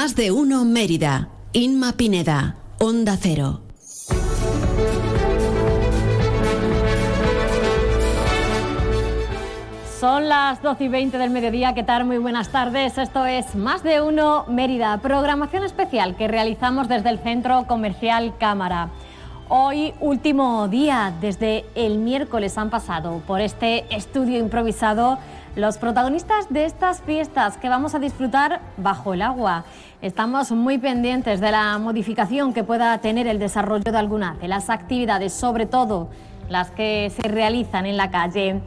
Más de uno Mérida. Inma Pineda. Onda Cero. Son las 12 y 20 del mediodía. ¿Qué tal? Muy buenas tardes. Esto es Más de Uno Mérida, programación especial que realizamos desde el Centro Comercial Cámara. Hoy, último día, desde el miércoles han pasado por este estudio improvisado los protagonistas de estas fiestas que vamos a disfrutar bajo el agua. Estamos muy pendientes de la modificación que pueda tener el desarrollo de alguna de las actividades, sobre todo las que se realizan en la calle.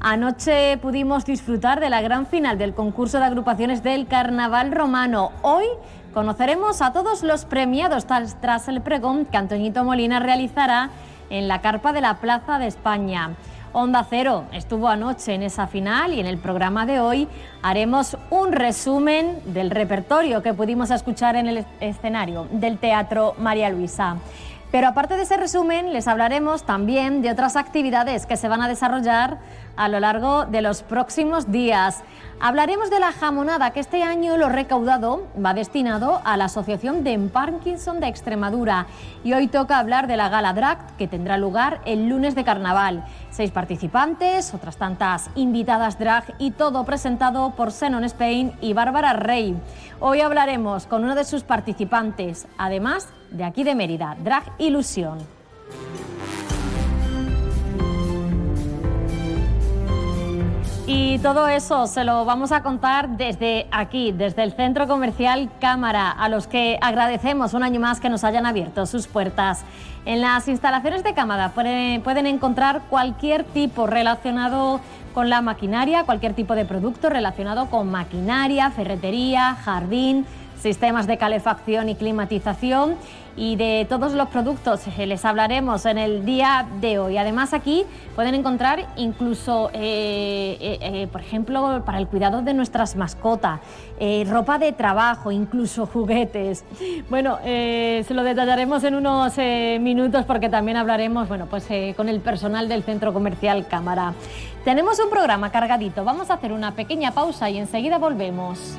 Anoche pudimos disfrutar de la gran final del concurso de agrupaciones del Carnaval Romano. Hoy conoceremos a todos los premiados tras el pregón que Antoñito Molina realizará en la carpa de la Plaza de España. Onda Cero estuvo anoche en esa final y en el programa de hoy haremos un resumen del repertorio que pudimos escuchar en el escenario del Teatro María Luisa. Pero aparte de ese resumen, les hablaremos también de otras actividades que se van a desarrollar a lo largo de los próximos días. Hablaremos de la jamonada, que este año lo recaudado va destinado a la Asociación de Parkinson de Extremadura. Y hoy toca hablar de la gala drag, que tendrá lugar el lunes de carnaval. Seis participantes, otras tantas invitadas drag y todo presentado por Xenon Spain y Bárbara Rey. Hoy hablaremos con uno de sus participantes, además de aquí de Mérida, Drag Ilusión. Y todo eso se lo vamos a contar desde aquí, desde el Centro Comercial Cámara, a los que agradecemos un año más que nos hayan abierto sus puertas. En las instalaciones de Cámara pueden encontrar cualquier tipo relacionado con la maquinaria, cualquier tipo de producto relacionado con maquinaria, ferretería, jardín, sistemas de calefacción y climatización y de todos los productos les hablaremos en el día de hoy. Además aquí pueden encontrar incluso, eh, eh, eh, por ejemplo, para el cuidado de nuestras mascotas, ropa de trabajo, incluso juguetes. Bueno, se lo detallaremos en unos minutos porque también hablaremos, bueno, pues con el personal del Centro Comercial Cámara. Tenemos un programa cargadito. Vamos a hacer una pequeña pausa y enseguida volvemos.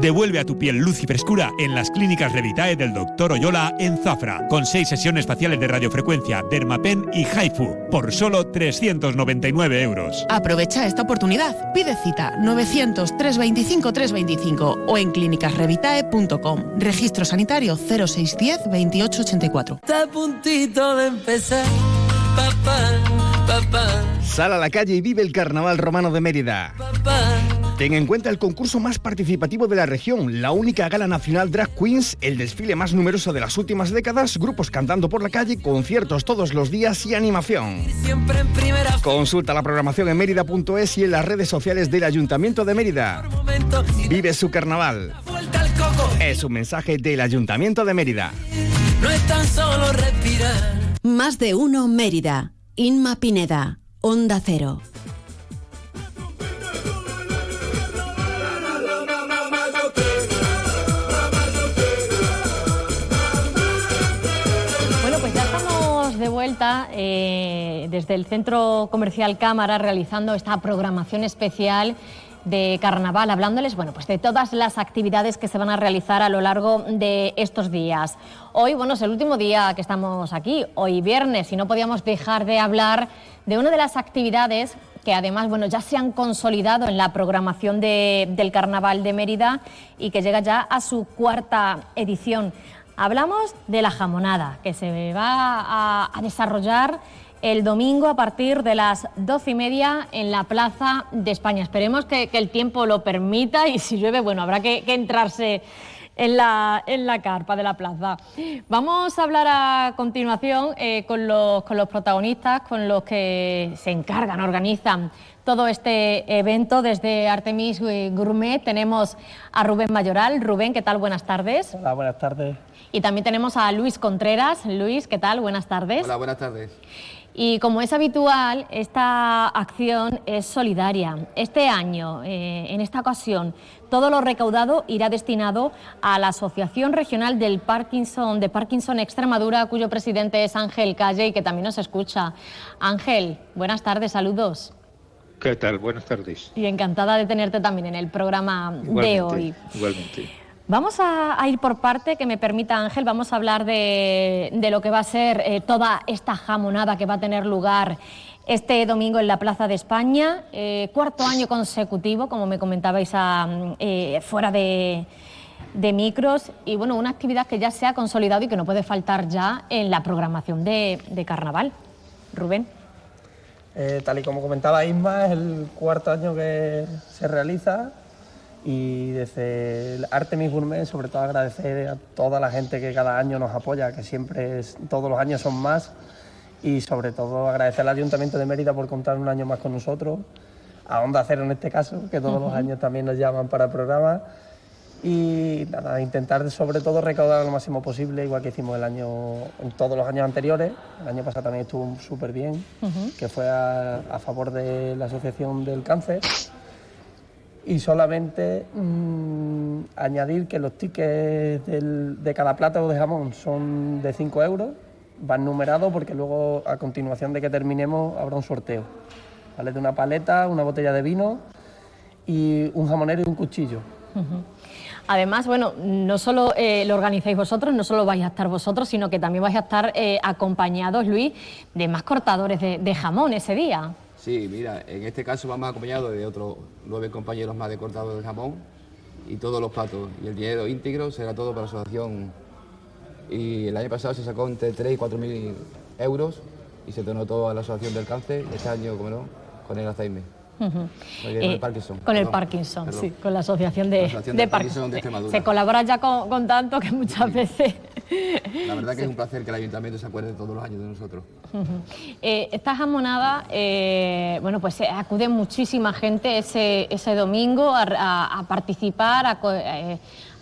Devuelve a tu piel luz y frescura en las clínicas Revitae del Dr. Oyola en Zafra, con seis sesiones faciales de radiofrecuencia, Dermapen y Haifu, por solo 399 euros. Aprovecha esta oportunidad. Pide cita 900-325-325 o en clínicasrevitae.com. Registro sanitario 0610 2884. Está puntito de empezar, papá, papá. Sal a la calle y vive el Carnaval Romano de Mérida. Ten en cuenta el concurso más participativo de la región, la única gala nacional Drag Queens, el desfile más numeroso de las últimas décadas, grupos cantando por la calle, conciertos todos los días y animación. Consulta la programación en mérida.es y en las redes sociales del Ayuntamiento de Mérida. Vive su carnaval. Es un mensaje del Ayuntamiento de Mérida. No es tan solo respirar. Más de uno Mérida. Inma Pineda. Onda Cero. Eh, desde el Centro Comercial Cámara realizando esta programación especial de carnaval, hablándoles bueno, pues de todas las actividades que se van a realizar a lo largo de estos días. Hoy, bueno, es el último día que estamos aquí, hoy viernes, y no podíamos dejar de hablar de una de las actividades que además bueno, ya se han consolidado en la programación del Carnaval de Mérida y que llega ya a su cuarta edición. Hablamos de la jamonada, que se va a, desarrollar el domingo a partir de las doce y media en la Plaza de España. Esperemos que, el tiempo lo permita y si llueve, bueno, habrá que, entrarse en la, en la, carpa de la plaza. Vamos a hablar a continuación eh, con, los, con, los, protagonistas, con los que se encargan, organizan todo este evento desde Artemis Gourmet. Tenemos a Rubén Mayoral. Rubén, ¿qué tal? Buenas tardes. Hola, buenas tardes. Y también tenemos a Luis Contreras. Luis, ¿qué tal? Buenas tardes. Hola, buenas tardes. Y como es habitual, esta acción es solidaria. Este año, eh, en esta ocasión, todo lo recaudado irá destinado a la Asociación Regional del Parkinson de Parkinson Extremadura, cuyo presidente es Ángel Calle y que también nos escucha. Ángel, buenas tardes, saludos. ¿Qué tal? Buenas tardes. Y encantada de tenerte también en el programa de hoy. Igualmente. Vamos a, ir por parte, que me permita Ángel, vamos a hablar de, lo que va a ser eh, toda esta jamonada que va a tener lugar este domingo en la Plaza de España, eh, cuarto año consecutivo, como me comentabais eh, fuera de, micros, y bueno, una actividad que ya se ha consolidado y que no puede faltar ya en la programación de, de carnaval. Rubén. tal y como comentaba Isma, es el cuarto año que se realiza y desde el Artemis Gourmet, sobre todo agradecer a toda la gente que cada año nos apoya, que siempre es, todos los años son más, y sobre todo agradecer al Ayuntamiento de Mérida por contar un año más con nosotros, a Onda Cero en este caso, que todos los años también nos llaman para el programa, y nada, intentar sobre todo recaudar lo máximo posible, igual que hicimos el año, en todos los años anteriores. El año pasado también estuvo súper bien, que fue a, a favor de la Asociación del Cáncer y solamente mm, añadir que los tickets de cada plato de jamón son de 5 euros, van numerados porque luego a continuación de que terminemos habrá un sorteo, ¿vale? De una paleta, una botella de vino y un jamonero y un cuchillo. Además, bueno, no solo eh, lo organizáis vosotros, no solo vais a estar vosotros, sino que también vais a estar eh, acompañados, Luis, de más cortadores de jamón ese día. Sí, mira, en este caso vamos acompañados de otros nueve compañeros más de cortado de jamón y todos los platos. Y el dinero íntegro será todo para la asociación. Y el año pasado se sacó entre 3 y 4 mil euros y se donó todo a la asociación del cáncer. Este año, como no, con el Alzheimer. Con el eh, Parkinson. Con el Parkinson, sí, con la Asociación de, Parkinson. De Se colabora ya con, tanto que muchas veces... La verdad que es un placer que el Ayuntamiento se acuerde todos los años de nosotros. Eh, esta jamonada, eh, bueno, pues acude muchísima gente ese, ese domingo a, participar, a,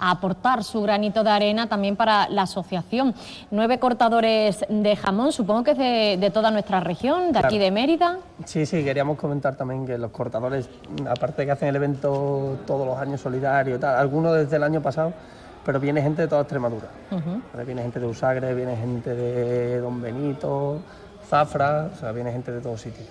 a aportar su granito de arena también para la asociación. Nueve cortadores de jamón, supongo que es de, toda nuestra región, de aquí de Mérida. Sí, sí, queríamos comentar también que los cortadores, aparte de que hacen el evento todos los años solidario tal, algunos desde el año pasado, pero viene gente de toda Extremadura. Viene gente de Usagre, viene gente de Don Benito, Zafra, o sea, viene gente de todos sitios.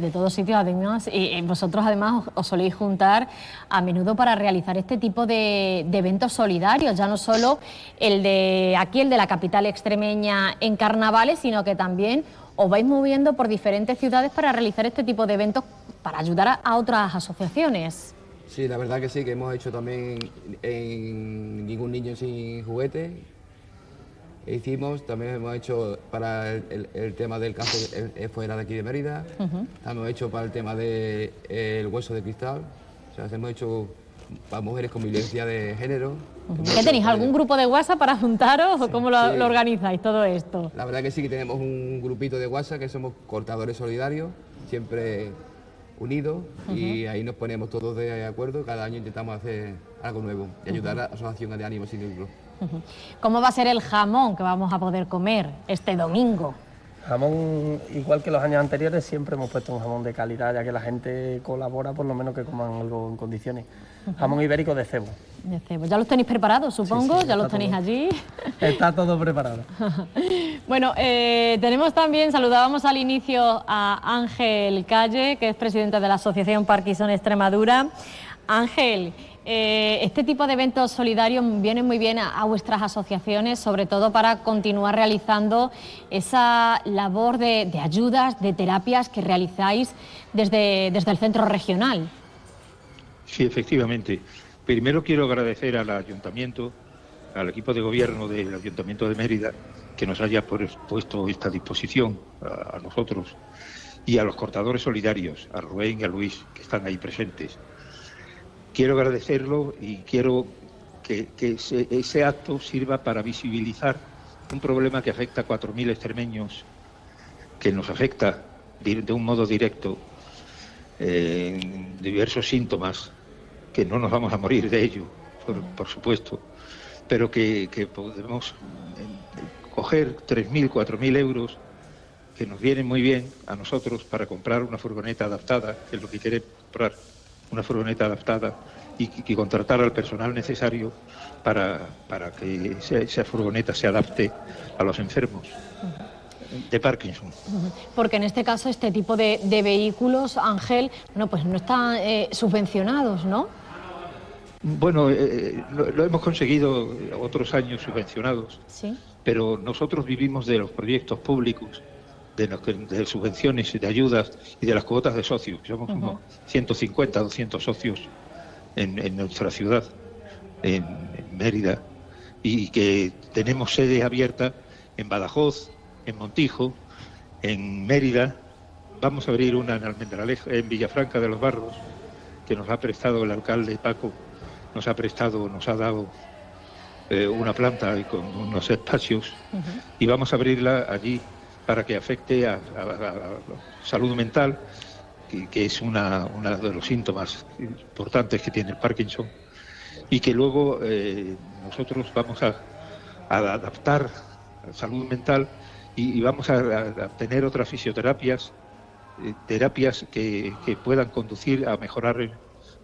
de todos sitios, además, y vosotros además os, soléis juntar a menudo para realizar este tipo de, eventos solidarios, ya no solo el de aquí, el de la capital extremeña en carnavales, sino que también os vais moviendo por diferentes ciudades para realizar este tipo de eventos para ayudar a, otras asociaciones. Sí, la verdad que sí, que hemos hecho también en Ningún Niño Sin Juguete, hicimos, también hemos hecho para el, tema del cáncer fuera de aquí de Mérida, hemos hecho para el tema del hueso de cristal, o sea, hemos hecho para mujeres con violencia de género. ¿Qué tenéis? ¿Algún grupo de WhatsApp para juntaros o cómo lo, organizáis todo esto? La verdad que sí que tenemos un grupito de WhatsApp que somos cortadores solidarios, siempre unidos y ahí nos ponemos todos de acuerdo, cada año intentamos hacer algo nuevo y ayudar a la asociación de ánimo sin lucro. ¿Cómo va a ser el jamón que vamos a poder comer este domingo? Jamón, igual que los años anteriores, siempre hemos puesto un jamón de calidad, ya que la gente colabora, por lo menos que coman algo en condiciones. Jamón ibérico de cebo. De cebo. ¿Ya los tenéis preparados, supongo? ¿Ya los tenéis allí? Está todo preparado. Bueno, eh, tenemos también, saludábamos al inicio a Ángel Calle, que es presidente de la Asociación Parkinson Extremadura. Ángel, eh, este tipo de eventos solidarios vienen muy bien a, vuestras asociaciones, sobre todo para continuar realizando esa labor de, ayudas, de terapias que realizáis desde, desde el centro regional. Sí, efectivamente. Primero quiero agradecer al ayuntamiento, al equipo de gobierno del Ayuntamiento de Mérida, que nos haya puesto esta disposición a, nosotros y a los cortadores solidarios, a Rubén y a Luis, que están ahí presentes. Quiero agradecerlo y quiero que, ese, acto sirva para visibilizar un problema que afecta a 4.000 extremeños, que nos afecta de un modo directo en diversos síntomas, que no nos vamos a morir de ello, por, supuesto, pero que, podemos coger 3.000, 4.000 euros que nos vienen muy bien a nosotros para comprar una furgoneta adaptada, que es lo que quiere comprar, una furgoneta adaptada y, contratar al personal necesario para, para que esa, furgoneta se adapte a los enfermos de Parkinson. Porque en este caso este tipo de, vehículos, Ángel, no, pues no están eh, subvencionados, ¿no? Bueno, eh, eh, lo, hemos conseguido otros años subvencionados. Sí pero nosotros vivimos de los proyectos públicos, de, subvenciones y de ayudas y de las cuotas de socios. Somos unos 150, 200 socios en, nuestra ciudad, en, Mérida, y que tenemos sede abierta en Badajoz, en Montijo, en Mérida. Vamos a abrir una en Almendralejo, en Villafranca de los Barros, que nos ha prestado el alcalde Paco, nos ha prestado, nos ha dado eh, una planta con unos espacios y vamos a abrirla allí para que afecte a, la salud mental, que, es una, uno de los síntomas importantes que tiene el Parkinson, y que luego eh, nosotros vamos a, adaptar a salud mental y, vamos a, tener otras fisioterapias, eh, terapias que, puedan conducir a mejorar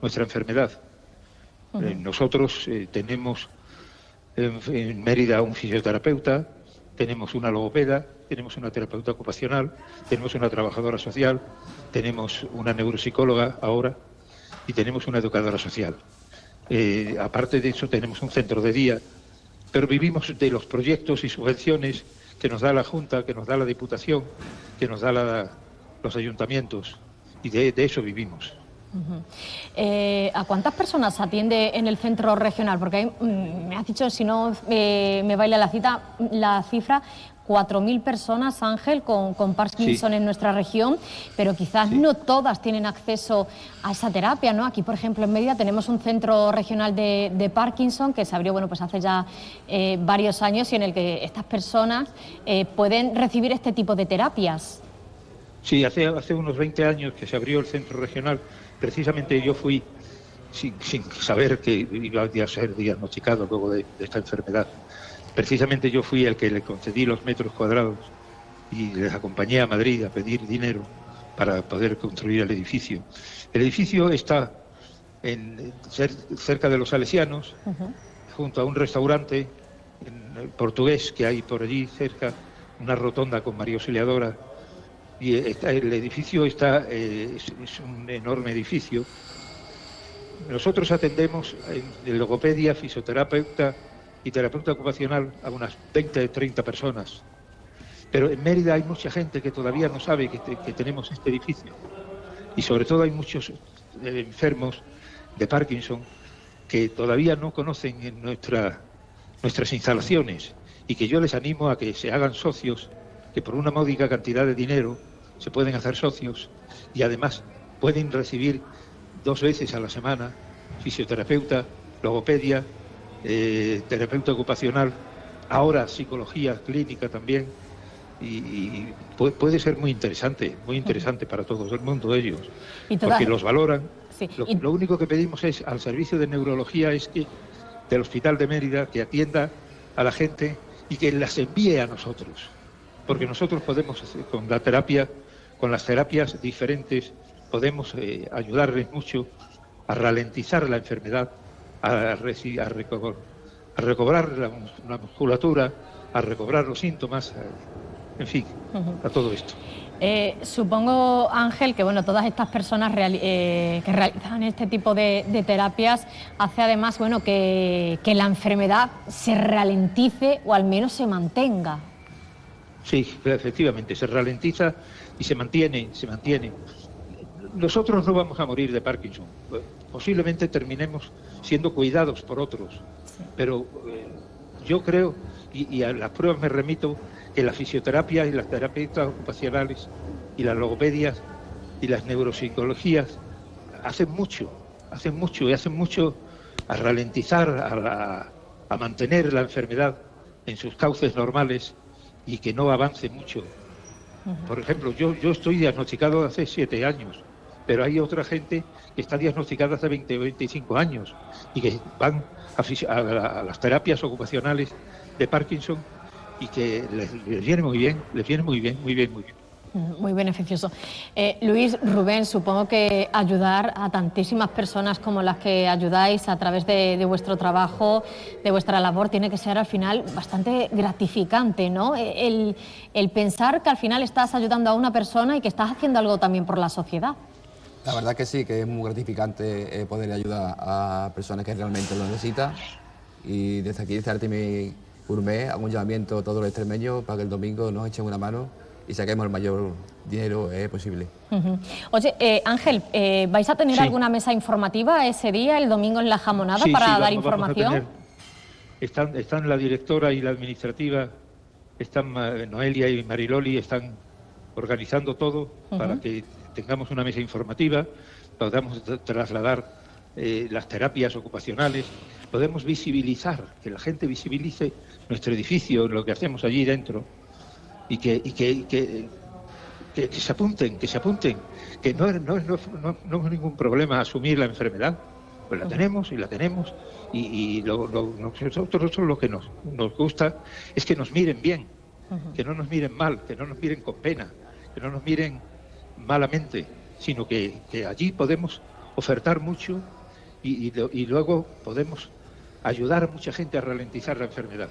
nuestra enfermedad. nosotros tenemos en, Mérida un fisioterapeuta, tenemos una logopeda, tenemos una terapeuta ocupacional, tenemos una trabajadora social, tenemos una neuropsicóloga ahora y tenemos una educadora social. Eh, aparte de eso tenemos un centro de día, pero vivimos de los proyectos y subvenciones que nos da la Junta, que nos da la Diputación, que nos da los ayuntamientos y de eso vivimos. Eh, ¿A cuántas personas atiende en el centro regional? Porque mm, me has dicho, si no eh, me baila la, cita, la cifra, 4.000 personas, Ángel, con, Parkinson en nuestra región, pero quizás no todas tienen acceso a esa terapia, ¿no? Aquí, por ejemplo, en Mérida tenemos un centro regional de, Parkinson que se abrió, bueno, pues hace ya eh, varios años y en el que estas personas pueden recibir este tipo de terapias. Sí, hace, hace unos 20 años que se abrió el centro regional precisamente yo fui sin, saber que iba a ser diagnosticado luego de, esta enfermedad. Precisamente yo fui el que le concedí los metros cuadrados y les acompañé a Madrid a pedir dinero para poder construir el edificio. El edificio está en, cerca de los Salesianos, junto a un restaurante en portugués que hay por allí cerca, una rotonda con María Auxiliadora y el edificio está, eh, es, un enorme edificio. Nosotros atendemos en logopedia, fisioterapeuta y terapeuta ocupacional a unas 20 30 personas. Pero en Mérida hay mucha gente que todavía no sabe que, tenemos este edificio. Y sobre todo hay muchos eh, enfermos de Parkinson que todavía no conocen en nuestra, nuestras instalaciones y que yo les animo a que se hagan socios, que por una módica cantidad de dinero se pueden hacer socios y además pueden recibir dos veces a la semana fisioterapeuta, logopedia, eh, terapeuta ocupacional, ahora psicología clínica también. Y, puede, ser muy interesante, muy interesante para todo el mundo ellos, porque los valoran. Lo, único que pedimos es al servicio de neurología es que del Hospital de Mérida que atienda a la gente y que las envíe a nosotros, porque nosotros podemos con la terapia con las terapias diferentes podemos eh, ayudarles mucho a ralentizar la enfermedad, a, recobrar la, musculatura, a recobrar los síntomas, en fin, a todo esto. Eh, supongo, Ángel, que bueno, todas estas personas eh, que realizan este tipo de, terapias hace además bueno, que, la enfermedad se ralentice o al menos se mantenga. Sí, efectivamente, se ralentiza y se mantiene, se mantiene. Nosotros no vamos a morir de Parkinson. Posiblemente terminemos siendo cuidados por otros. Pero eh, yo creo, y a las pruebas me remito, que la fisioterapia y las terapias ocupacionales y las logopedias y las neuropsicologías hacen mucho, hacen mucho y hacen mucho a ralentizar, a, mantener la enfermedad en sus cauces normales y que no avance mucho. Por ejemplo, yo, yo estoy diagnosticado hace siete años, pero hay otra gente que está diagnosticada hace 20 o 25 años y que van a las terapias ocupacionales de Parkinson y que les, viene muy bien, les viene muy bien, muy bien, muy bien. Muy beneficioso. Eh, Luis, Rubén, supongo que ayudar a tantísimas personas como las que ayudáis a través de, vuestro trabajo, de vuestra labor, tiene que ser al final bastante gratificante, ¿no? E, el, el pensar que al final estás ayudando a una persona y que estás haciendo algo también por la sociedad. La verdad que sí, que es muy gratificante eh, poder ayudar a personas que realmente lo necesitan. Y desde aquí, desde Artemis Gourmet, hago un llamamiento a todos los extremeños para que el domingo nos echen una mano y saquemos el mayor dinero eh, posible. Oye, eh, Ángel, eh, ¿vais a tener alguna mesa informativa ese día, el domingo en la jamonada, para dar información? están, están la directora y la administrativa, están Noelia y Mariloli, están organizando todo para que tengamos una mesa informativa, podamos trasladar las terapias ocupacionales, podemos visibilizar, que la gente visibilice nuestro edificio, lo que hacemos allí dentro, y que, que, se apunten, que se apunten, que no, no, no, es ningún problema asumir la enfermedad, pues la tenemos y la tenemos, y, lo, nosotros lo que nos, nos gusta es que nos miren bien, que no nos miren mal, que no nos miren con pena, que no nos miren malamente, sino que, allí podemos ofertar mucho y, y luego podemos ayudar a mucha gente a ralentizar la enfermedad.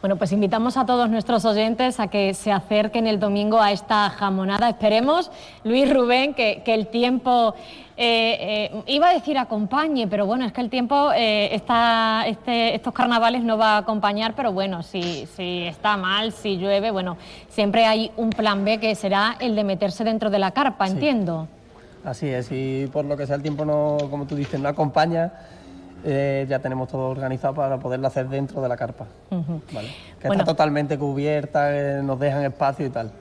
Bueno, pues invitamos a todos nuestros oyentes a que se acerquen el domingo a esta jamonada. Esperemos, Luis Rubén, que, el tiempo, eh, eh, iba a decir acompañe, pero bueno, es que el tiempo, eh, este, estos carnavales no va a acompañar, pero bueno, si, si está mal, si llueve, bueno, siempre hay un plan B que será el de meterse dentro de la carpa, entiendo. Así es, y por lo que sea el tiempo no, como tú dices, no acompaña eh, ya tenemos todo organizado para poderlo hacer dentro de la carpa. Que está totalmente cubierta, eh, nos dejan espacio y tal.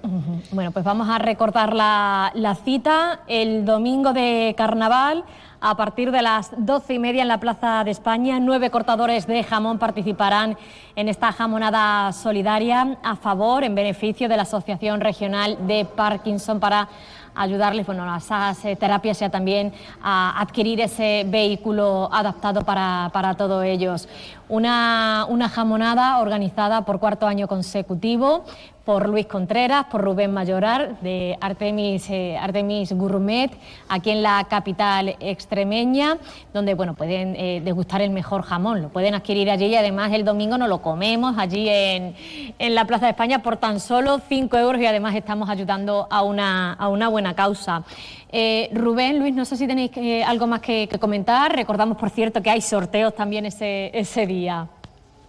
Bueno, pues vamos a recordar la, cita el domingo de carnaval. A partir de las doce y media en la Plaza de España, nueve cortadores de jamón participarán en esta jamonada solidaria a favor, en beneficio de la Asociación Regional de Parkinson para ayudarles bueno, a esas eh, terapias y a también a adquirir ese vehículo adaptado para, para todos ellos. Una, una jamonada organizada por cuarto año consecutivo por Luis Contreras, por Rubén Mayorar de Artemis, eh, Artemis Gourmet, aquí en la capital extremeña, donde bueno, pueden eh, degustar el mejor jamón, lo pueden adquirir allí y además el domingo nos lo comemos allí en, en la Plaza de España por tan solo 5 euros y además estamos ayudando a una, a una buena causa. Eh, Rubén, Luis, no sé si tenéis algo más que, comentar. Recordamos, por cierto, que hay sorteos también ese, ese día.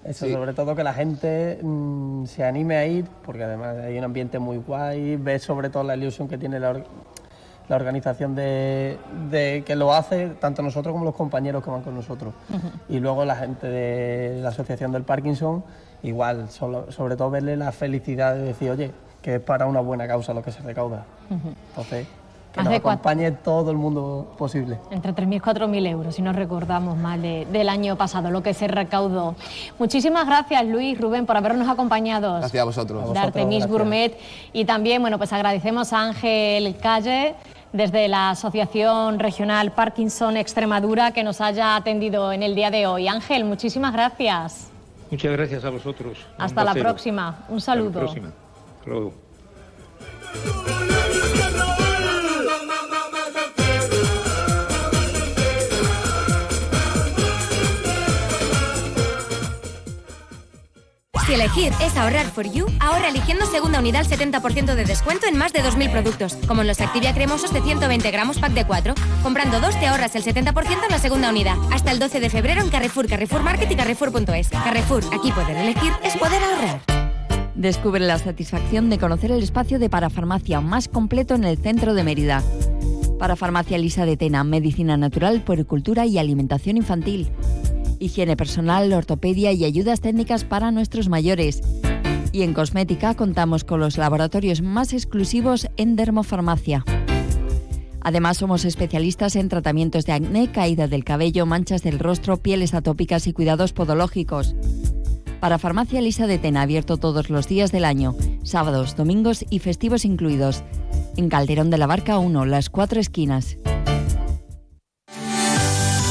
Eso, sobre todo que la gente mm, se anime a ir, porque además hay un ambiente muy guay, ves sobre todo la ilusión que tiene la, organización de, que lo hace, tanto nosotros como los compañeros que van con nosotros. Y luego la gente de la Asociación del Parkinson, igual, sobre todo verle la felicidad de decir, oye, que es para una buena causa lo que se recauda. Entonces, que nos acompañe todo el mundo posible. Entre 3.000 y 4.000 euros, si no recordamos mal del año pasado, lo que se recaudó. Muchísimas gracias, Luis, Rubén, por habernos acompañado. Gracias a vosotros. De Artemis Gourmet. Y también, bueno, pues agradecemos a Ángel Calle desde la Asociación Regional Parkinson Extremadura que nos haya atendido en el día de hoy. Ángel, muchísimas gracias. Muchas gracias a vosotros. Hasta la próxima. Un saludo. Hasta la próxima. Hasta luego. Elegir es ahorrar for you, ahorra eligiendo segunda unidad al 70% de descuento en más de 2.000 productos, como en los Activia cremosos de 120 gramos pack de 4. Comprando dos te ahorras el 70% en la segunda unidad. Hasta el 12 de febrero en Carrefour, Carrefour Market y Carrefour.es. Carrefour, aquí poder elegir es poder ahorrar. Descubre la satisfacción de conocer el espacio de parafarmacia más completo en el centro de Mérida. Parafarmacia Lisa de Tena, medicina natural, puericultura y alimentación infantil. Higiene personal, ortopedia y ayudas técnicas para nuestros mayores. Y en cosmética contamos con los laboratorios más exclusivos en dermofarmacia. Además, somos especialistas en tratamientos de acné, caída del cabello, manchas del rostro, pieles atópicas y cuidados podológicos. Para Farmacia Lisa de Tena, abierto todos los días del año, sábados, domingos y festivos incluidos. En Calderón de la Barca 1, las cuatro esquinas.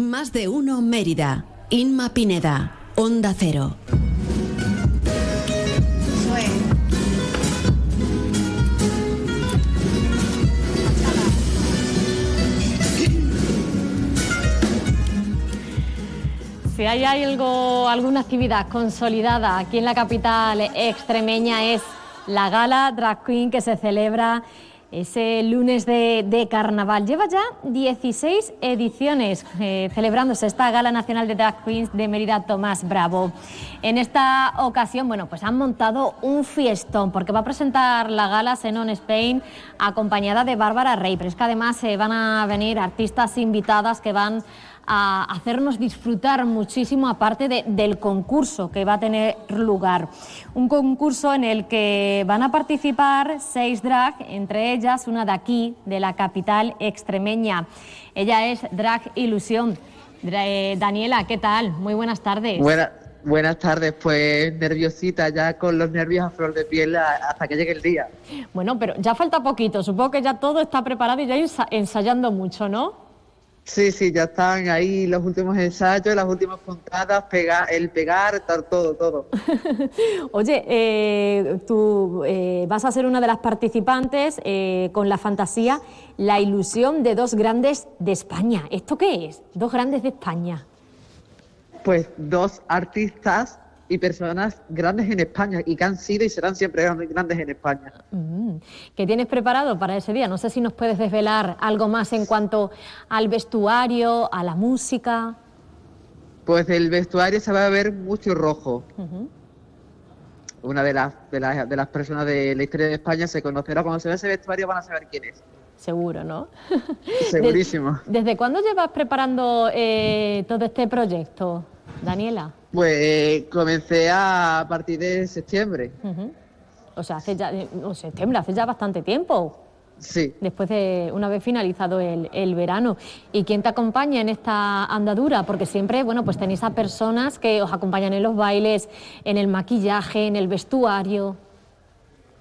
Más de uno Mérida. Inma Pineda. Onda Cero. Si hay algo, alguna actividad consolidada aquí en la capital extremeña es la gala Drag Queen que se celebra ese lunes de, carnaval. Lleva ya 16 ediciones eh, celebrándose esta Gala Nacional de Drag Queens de Mérida Tomás Bravo. En esta ocasión, bueno, pues han montado un fiestón porque va a presentar la gala Xenon Spain acompañada de Bárbara Rey, pero es que además se van a venir artistas invitadas que van a hacernos disfrutar muchísimo, aparte del concurso que va a tener lugar. Un concurso en el que van a participar seis drag, entre ellas una de aquí, de la capital extremeña. Ella es Drag Ilusión. Eh, Daniela, ¿qué tal? Muy buenas tardes. Buenas tardes, pues nerviosita, ya con los nervios a flor de piel hasta que llegue el día. Bueno, pero ya falta poquito, supongo que ya todo está preparado y ya ensayando mucho, ¿no? Sí, sí, ya están ahí los últimos ensayos, las últimas puntadas, el pegar, estar todo, todo. Oye, eh, tú eh, vas a ser una de las participantes eh, con la fantasía La ilusión de dos grandes de España. ¿Esto qué es? Dos grandes de España. Pues dos artistas y personas grandes en España y que han sido y serán siempre grandes en España. Mm. ¿Qué tienes preparado para ese día? No sé si nos puedes desvelar algo más en cuanto al vestuario, a la música. Pues del vestuario se va a ver mucho rojo. Una de las, de, las, personas de la historia de España se conocerá. Cuando se ve ese vestuario van a saber quién es. Seguro, ¿no? Segurísimo. ¿Desde, cuándo llevas preparando eh, todo este proyecto, Daniela? Pues comencé a partir de septiembre. O sea, hace ya, no, septiembre, hace ya bastante tiempo. Sí. Después de una vez finalizado el, verano. ¿Y quién te acompaña en esta andadura? Porque siempre, bueno, pues tenéis a personas que os acompañan en los bailes, en el maquillaje, en el vestuario.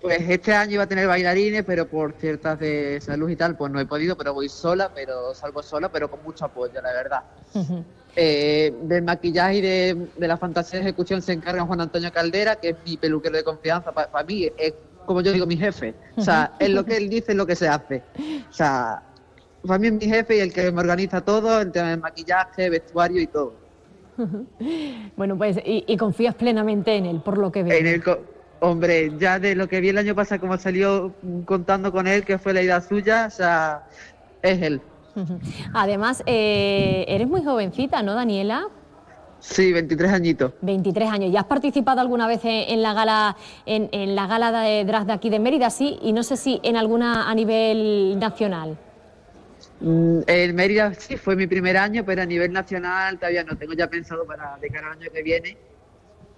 Pues este año iba a tener bailarines, pero por ciertas de salud y tal, pues no he podido, pero voy sola, pero salgo sola, pero con mucho apoyo, la verdad. Eh, del maquillaje y de, la fantasía de ejecución se encarga Juan Antonio Caldera, que es mi peluquero de confianza. Para mí es, como yo digo, mi jefe. O sea, es lo que él dice, es lo que se hace. O sea, para mí es mi jefe y el que me organiza todo, el tema del maquillaje, vestuario y todo. Bueno, pues, y, confías plenamente en él, por lo que veo. En el, hombre, ya de lo que vi el año pasado, como salió contando con él, que fue la idea suya, o sea, es él. Además, eh, eres muy jovencita, ¿no, Daniela? Sí, 23 añitos. 23 años. ¿Ya has participado alguna vez en, la gala en, la gala de drag de aquí de Mérida? Sí, y no sé si en alguna a nivel nacional. Mm, en Mérida sí, fue mi primer año, pero a nivel nacional todavía no. Tengo ya pensado para de cara al año que viene.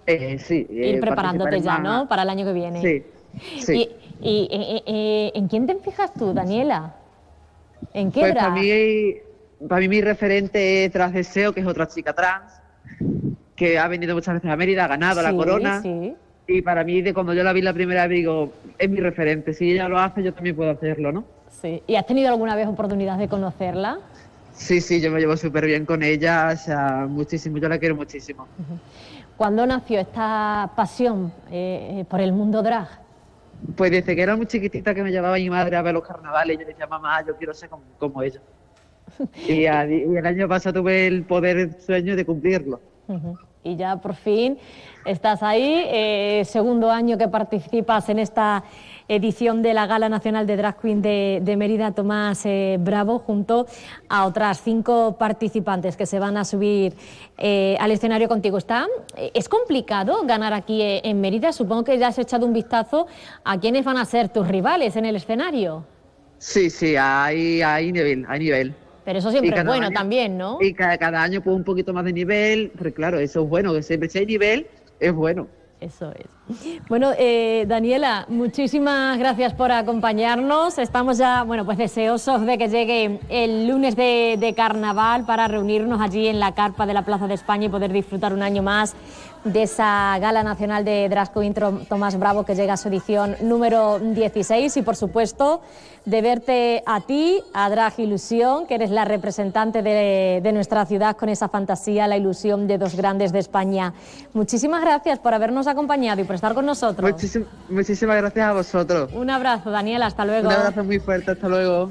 Eh, sí. Ir eh, preparándote ya, ¿no? Para el año que viene. Sí. sí. ¿Y, y en quién te fijas tú, Daniela? ¿En qué pues para mí, para mí mi referente es Tras Deseo, que es otra chica trans, que ha venido muchas veces a Mérida, ha ganado la corona. y para mí, de cuando yo la vi la primera vez, digo, es mi referente. Si ella lo hace, yo también puedo hacerlo, ¿no? Sí. ¿Y has tenido alguna vez oportunidad de conocerla? Sí, sí, yo me llevo súper bien con ella, o sea, muchísimo, yo la quiero muchísimo. ¿Cuándo nació esta pasión eh, eh, por el mundo drag? Pues desde que era muy chiquitita que me llevaba mi madre a ver los carnavales, yo decía, mamá, yo quiero ser como, como ella. y, a- y el año pasado tuve el poder, el sueño de cumplirlo. Y ya por fin estás ahí, eh, segundo año que participas en esta edición de la Gala Nacional de Drag Queen de, de Mérida, Tomás eh, Bravo, junto a otras cinco participantes que se van a subir eh, al escenario contigo. ¿Está, eh, ¿Es complicado ganar aquí eh, en Mérida? Supongo que ya has echado un vistazo a quiénes van a ser tus rivales en el escenario. Sí, sí, hay, hay nivel, hay nivel. Pero eso siempre es bueno año- también, ¿no? Y cada, cada año pues un poquito más de nivel, pero claro, eso es bueno, que siempre si hay nivel, es bueno. Eso es. Bueno, eh, Daniela, muchísimas gracias por acompañarnos. Estamos ya, bueno, pues deseosos de que llegue el lunes de, de carnaval para reunirnos allí en la carpa de la Plaza de España y poder disfrutar un año más de esa Gala Nacional de Drasco Intro Tomás Bravo que llega a su edición número 16 y por supuesto de verte a ti, a Drag Ilusión, que eres la representante de, de nuestra ciudad con esa fantasía, la ilusión de dos grandes de España. Muchísimas gracias por habernos acompañado y por estar con nosotros. Muchísim- muchísimas gracias a vosotros. Un abrazo, Daniela, hasta luego. Un abrazo muy fuerte, hasta luego.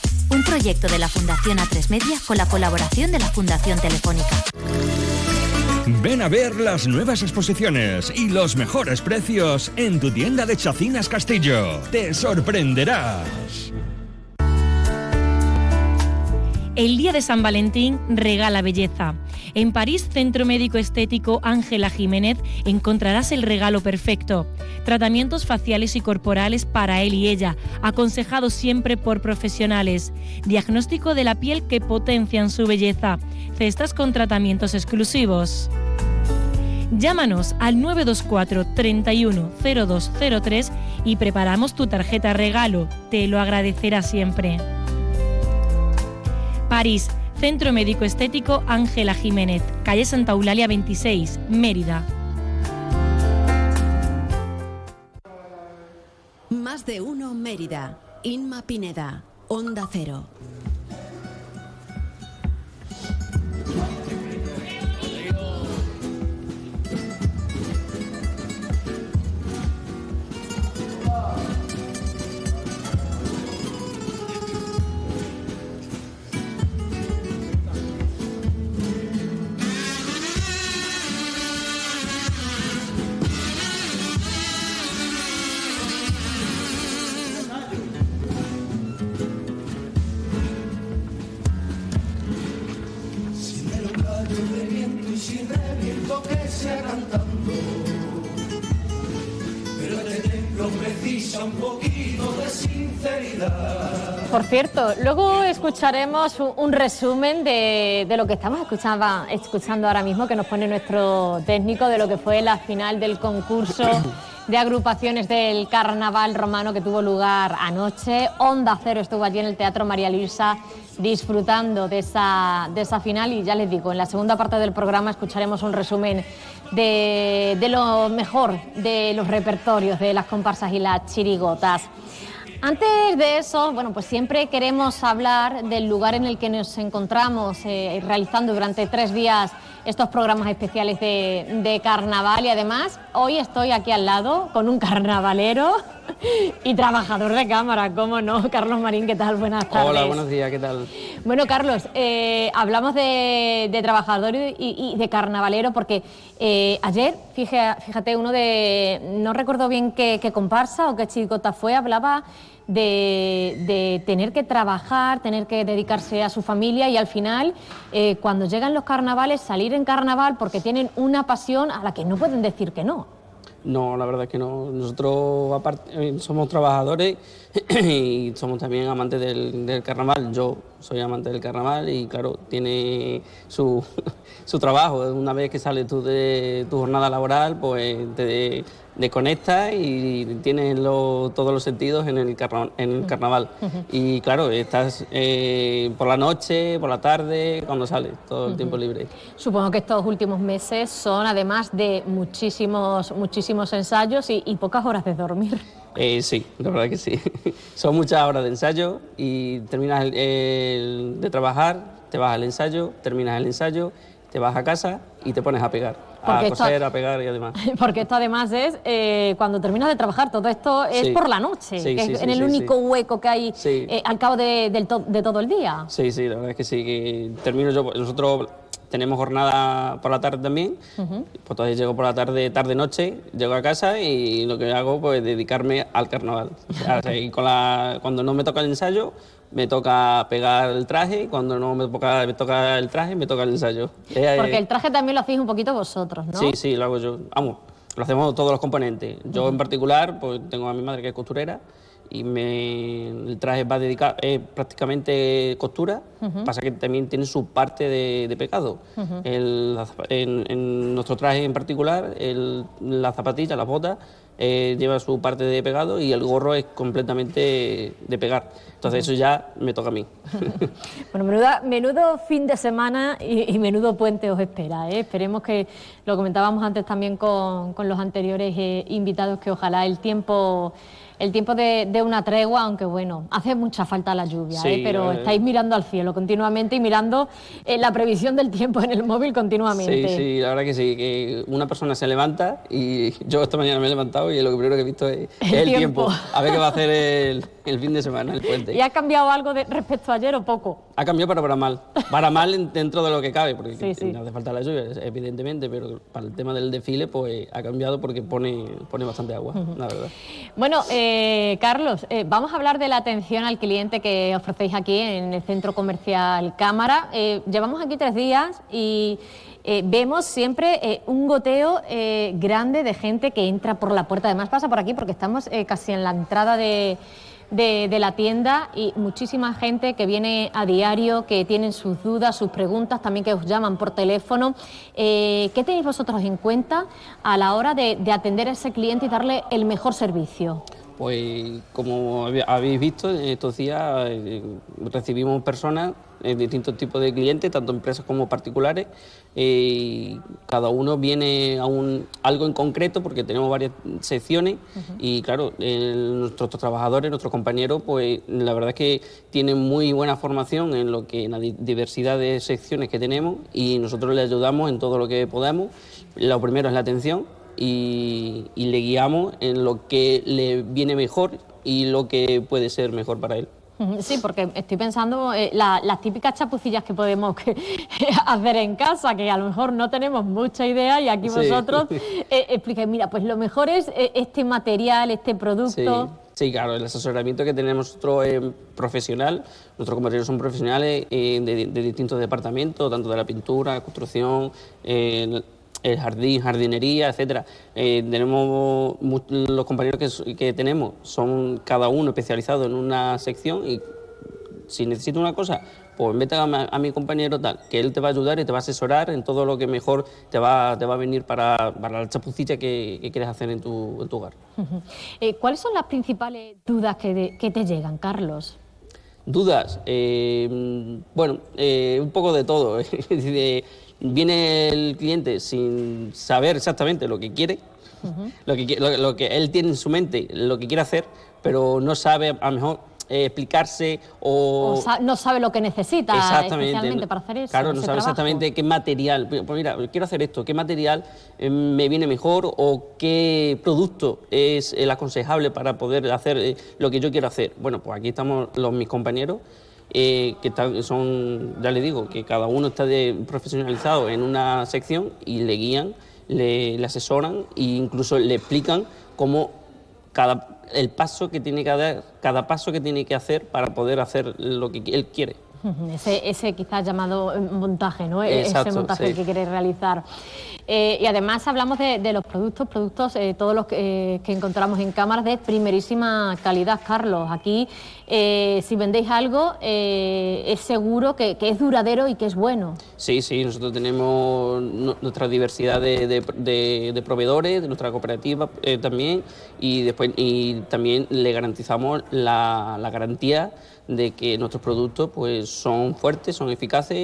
Un proyecto de la Fundación A3 Media con la colaboración de la Fundación Telefónica. Ven a ver las nuevas exposiciones y los mejores precios en tu tienda de Chacinas Castillo. Te sorprenderás. El día de San Valentín regala belleza. En París, Centro Médico Estético Ángela Jiménez, encontrarás el regalo perfecto. Tratamientos faciales y corporales para él y ella, aconsejados siempre por profesionales. Diagnóstico de la piel que potencian su belleza. Cestas con tratamientos exclusivos. Llámanos al 924 31 0203 y preparamos tu tarjeta regalo. Te lo agradecerá siempre. París, Centro Médico Estético Ángela Jiménez, calle Santa Eulalia 26, Mérida. Más de uno Mérida. Inma Pineda. Onda Cero. Luego escucharemos un, resumen de, lo que estamos escuchando, ahora mismo, que nos pone nuestro técnico de lo que fue la final del concurso de agrupaciones del carnaval romano que tuvo lugar anoche. Onda Cero estuvo allí en el Teatro María Luisa disfrutando de esa, final y ya les digo, en la segunda parte del programa escucharemos un resumen de lo mejor de los repertorios de las comparsas y las chirigotas. Antes de eso, bueno, pues siempre queremos hablar del lugar en el que nos encontramos eh, realizando durante tres días estos programas especiales de, de carnaval y además hoy estoy aquí al lado con un carnavalero y trabajador de cámara, ¿cómo no? Carlos Marín, ¿qué tal? Buenas tardes. Hola, buenos días, ¿qué tal? Bueno, Carlos, eh, hablamos de, de trabajador y, y de carnavalero porque eh, ayer, fíjate, fíjate, uno de, no recuerdo bien qué, qué comparsa o qué chicota fue, hablaba de, de tener que trabajar, tener que dedicarse a su familia y al final, eh, cuando llegan los carnavales, salir en carnaval porque tienen una pasión a la que no pueden decir que no. No, la verdad es que no. Nosotros eh, somos trabajadores y somos también amantes del, del carnaval. Yo soy amante del carnaval y claro, tiene su, su trabajo. Una vez que sales tú de tu jornada laboral, pues te desconectas y tienes lo- todos los sentidos en el, carna- en el carnaval. Y claro, estás eh, por la noche, por la tarde, cuando sales, todo el tiempo libre. Supongo que estos últimos meses son además de muchísimos, muchísimos ensayos y, y pocas horas de dormir. Eh, sí, la verdad que sí. Son muchas horas de ensayo y terminas el- el- de trabajar, te vas al ensayo, terminas el ensayo, te vas a casa y te pones a pegar, Porque a esto- coser, a pegar y además. Porque esto además es eh, cuando terminas de trabajar, todo esto es Sí. por la noche, Sí, que sí, es en el único hueco que hay eh, al cabo de, del to- de todo el día. Sí, sí, la verdad es que sí, que termino yo, nosotros tenemos jornada por la tarde también, Ujú. pues entonces llego por la tarde, tarde-noche, llego a casa y lo que hago pues dedicarme al carnaval. O sea, y con la- cuando no me toca el ensayo, me toca pegar el traje y cuando no me toca, me toca el traje, me toca el ensayo. Porque el traje también lo hacéis un poquito vosotros, ¿no? Sí, sí, lo hago yo. Vamos, lo hacemos todos los componentes. Yo en particular, pues tengo a mi madre que es costurera y me, el traje va dedicado, es prácticamente costura, pasa que también tiene su parte de, de pecado. El- en, en nuestro traje en particular, el, la zapatilla, las botas, eh, lleva su parte de pegado y el gorro es completamente de pegar. Entonces eso ya me toca a mí. Bueno, menuda- menudo fin de semana y, y menudo puente os espera. ¿eh? Esperemos que, lo comentábamos antes también con, con los anteriores eh, invitados, que ojalá el tiempo, el tiempo de, de una tregua, aunque bueno, hace mucha falta la lluvia, Sí, ¿eh? pero eh. estáis mirando al cielo continuamente y mirando eh, la previsión del tiempo en el móvil continuamente. Sí, sí, la verdad que sí, que una persona se levanta y yo esta mañana me he levantado y lo primero que he visto es, es El tiempo. tiempo. A ver qué va a hacer el, el fin de semana, el puente. ¿Y ha cambiado algo de, respecto a ayer o poco? Ha cambiado pero para mal. Para mal en- dentro de lo que cabe, porque Sí, sí. no hace falta la lluvia, evidentemente, pero para el tema del desfile pues ha cambiado porque pone, pone bastante agua, la verdad. Bueno, eh, Carlos, eh, vamos a hablar de la atención al cliente que ofrecéis aquí en el centro comercial Cámara. Eh, llevamos aquí tres días y eh, vemos siempre eh, un goteo eh, grande de gente que entra por la puerta. Además pasa por aquí porque estamos eh, casi en la entrada de, la tienda y muchísima gente que viene a diario, que tienen sus dudas, sus preguntas, también que os llaman por teléfono. Eh, ¿Qué tenéis vosotros en cuenta a la hora de atender a ese cliente y darle el mejor servicio? Pues como habéis visto, en estos días eh, recibimos personas, eh, distintos tipos de clientes, tanto empresas como particulares, eh, cada uno viene a un, algo en concreto porque tenemos varias secciones y claro, nuestros trabajadores, nuestros compañeros, pues la verdad es que tienen muy buena formación en lo que en la di- diversidad de secciones que tenemos y nosotros les ayudamos en todo lo que podamos. Lo primero es la atención, y, y le guiamos en lo que le viene mejor y lo que puede ser mejor para él. Sí, porque estoy pensando eh, la- las típicas chapucillas que podemos que- hacer en casa, que a lo mejor no tenemos mucha idea y aquí Sí. vosotros eh, explicáis, mira, pues lo mejor es eh, este material, este producto. sí, claro, el asesoramiento que tenemos nosotros es profesional, nuestros compañeros son profesionales eh, de, de distintos departamentos, tanto de la pintura, construcción, eh, el- jardín, jardinería, etcétera. Eh, tenemos los compañeros que, que tenemos son cada uno especializado en una sección y si necesito una cosa, pues vete a, a mi compañero tal, que él te va a ayudar y te va a asesorar en todo lo que mejor te va, te va a venir para, para la chapucilla que, que quieres hacer en tu, en tu hogar. Eh, ¿Cuáles son las principales dudas que, de- que te llegan, Carlos? ¿Dudas? Eh, bueno, un poco de todo. viene el cliente sin saber exactamente lo que quiere, lo que, qui- lo, lo que él tiene en su mente, lo que quiere hacer, pero no sabe a lo mejor eh, explicarse o... O sa- no sabe lo que necesita Exactamente. especialmente para hacer eso. Claro, no sabe trabajo. exactamente qué material. Pues mira, quiero hacer esto, qué material eh, me viene mejor o qué producto es el aconsejable para poder hacer eh, lo que yo quiero hacer. Bueno, pues aquí estamos los mis compañeros. Eh, que son, ya le digo, que cada uno está profesionalizado en una sección y le guían, le, le asesoran e incluso le explican cómo cada, el paso que tiene que dar, cada paso que tiene que hacer para poder hacer lo que él quiere. Ese, ese quizás llamado eh, montaje, ¿no? E- Exacto, ese montaje sí. que quiere realizar. Eh, y además hablamos de, de los productos, productos, eh, todos los que, eh, que encontramos en cámaras de primerísima calidad, Carlos. Aquí, si vendéis algo, es seguro que, que es duradero y que es bueno. Sí, sí, nosotros tenemos nu- nuestra diversidad de, de- de- de proveedores, de nuestra cooperativa también, y después y también le garantizamos la, la garantía de que nuestros productos pues son fuertes, son eficaces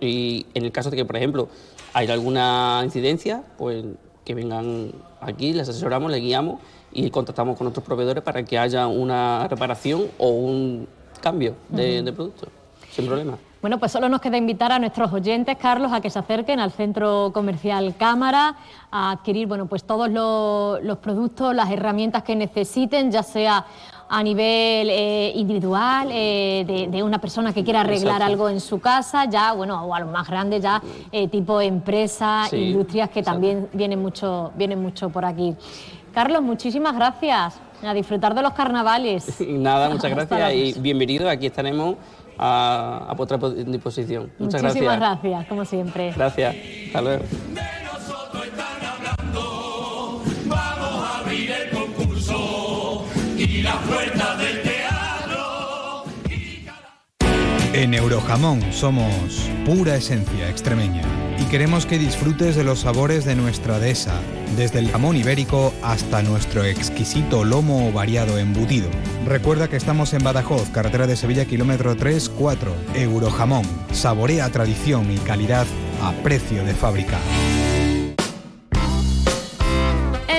y, en el caso de que, por ejemplo, hay alguna incidencia, pues que vengan aquí, les asesoramos, les guiamos y contactamos con nuestros proveedores para que haya una reparación o un cambio de producto, sin problema. Bueno, pues solo nos queda invitar a nuestros oyentes, Carlos, a que se acerquen al centro comercial Cámara, a adquirir, bueno, pues todos los, los productos, las herramientas que necesiten, ya sea a nivel eh, individual, eh, de, de una persona que quiera arreglar Exacto. algo en su casa, ya, bueno, o a lo más grande, ya eh, tipo empresa, Sí, industrias que también vienen mucho, vienen mucho por aquí. Carlos, muchísimas gracias. A disfrutar de los carnavales. Nada, muchas gracias y bienvenido. Aquí estaremos a, a vuestra po- disposición. Muchas Muchísimas gracias. gracias, como siempre. Gracias. Hasta luego. En Eurojamón somos pura esencia extremeña y queremos que disfrutes de los sabores de nuestra dehesa, desde el jamón ibérico hasta nuestro exquisito lomo variado embutido. Recuerda que estamos en Badajoz, carretera de Sevilla, kilómetro 3-4. Eurojamón, saborea tradición y calidad a precio de fábrica.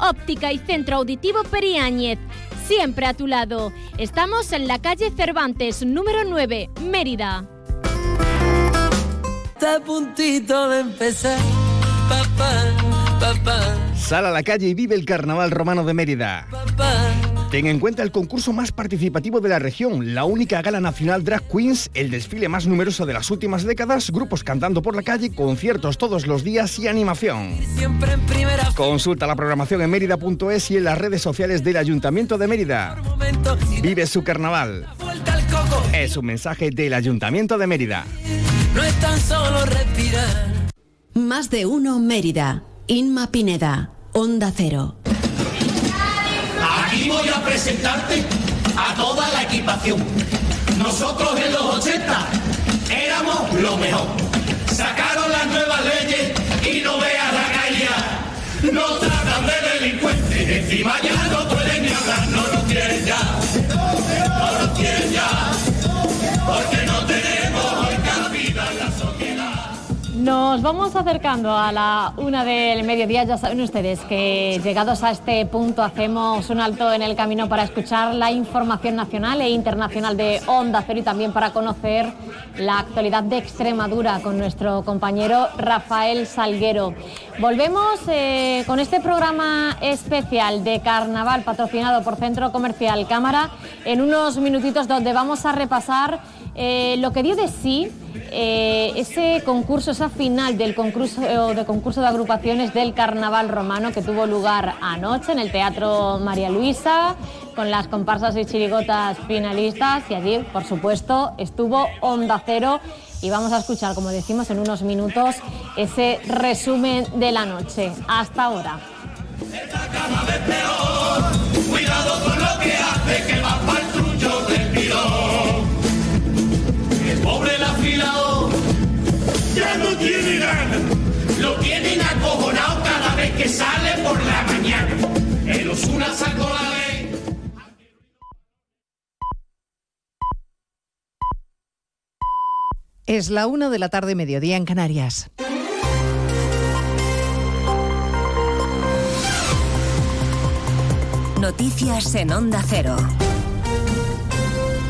Óptica y Centro Auditivo Periáñez. Siempre a tu lado. Estamos en la calle Cervantes, número 9, Mérida. Está a puntito de empezar, papá, papá, Sal a la calle y vive el Carnaval Romano de Mérida. Ten en cuenta el concurso más participativo de la región, la única gala nacional Drag Queens, el desfile más numeroso de las últimas décadas, grupos cantando por la calle, conciertos todos los días y animación. siempre en primera Consulta la programación en mérida.es y en las redes sociales del Ayuntamiento de Mérida. Vive su carnaval. Es un mensaje del Ayuntamiento de Mérida. no es tan solo respirar. Más de uno Mérida. Inma Pineda. Onda Cero. Presentarte a toda la equipación. Nosotros en los 80 éramos lo mejor. Sacaron las nuevas leyes y no veas la calle. Nos tratan de delincuentes, encima ya no pueden ni hablar, no nos quieren ya. Nos vamos acercando a la una del mediodía. Ya saben ustedes que llegados a este punto hacemos un alto en el camino para escuchar la información nacional e internacional de Onda Cero y también para conocer la actualidad de Extremadura con nuestro compañero Rafael Salguero. Volvemos eh, con este programa especial de carnaval patrocinado por Centro Comercial Cámara en unos minutitos donde vamos a repasar eh, lo que dio de sí eh, ese concurso, esa final del concurso eh, de concurso de agrupaciones del Carnaval Romano que tuvo lugar anoche en el Teatro María Luisa con las comparsas y chirigotas finalistas y allí, por supuesto, estuvo Onda Cero y vamos a escuchar, como decimos, en unos minutos ese resumen de la noche. Hasta ahora. Ya no tiene gana. Lo tienen acojonado cada vez que sale por la mañana. El Osuna sacó la ley. Es la una de la tarde, mediodía en Canarias. Noticias en Onda Cero.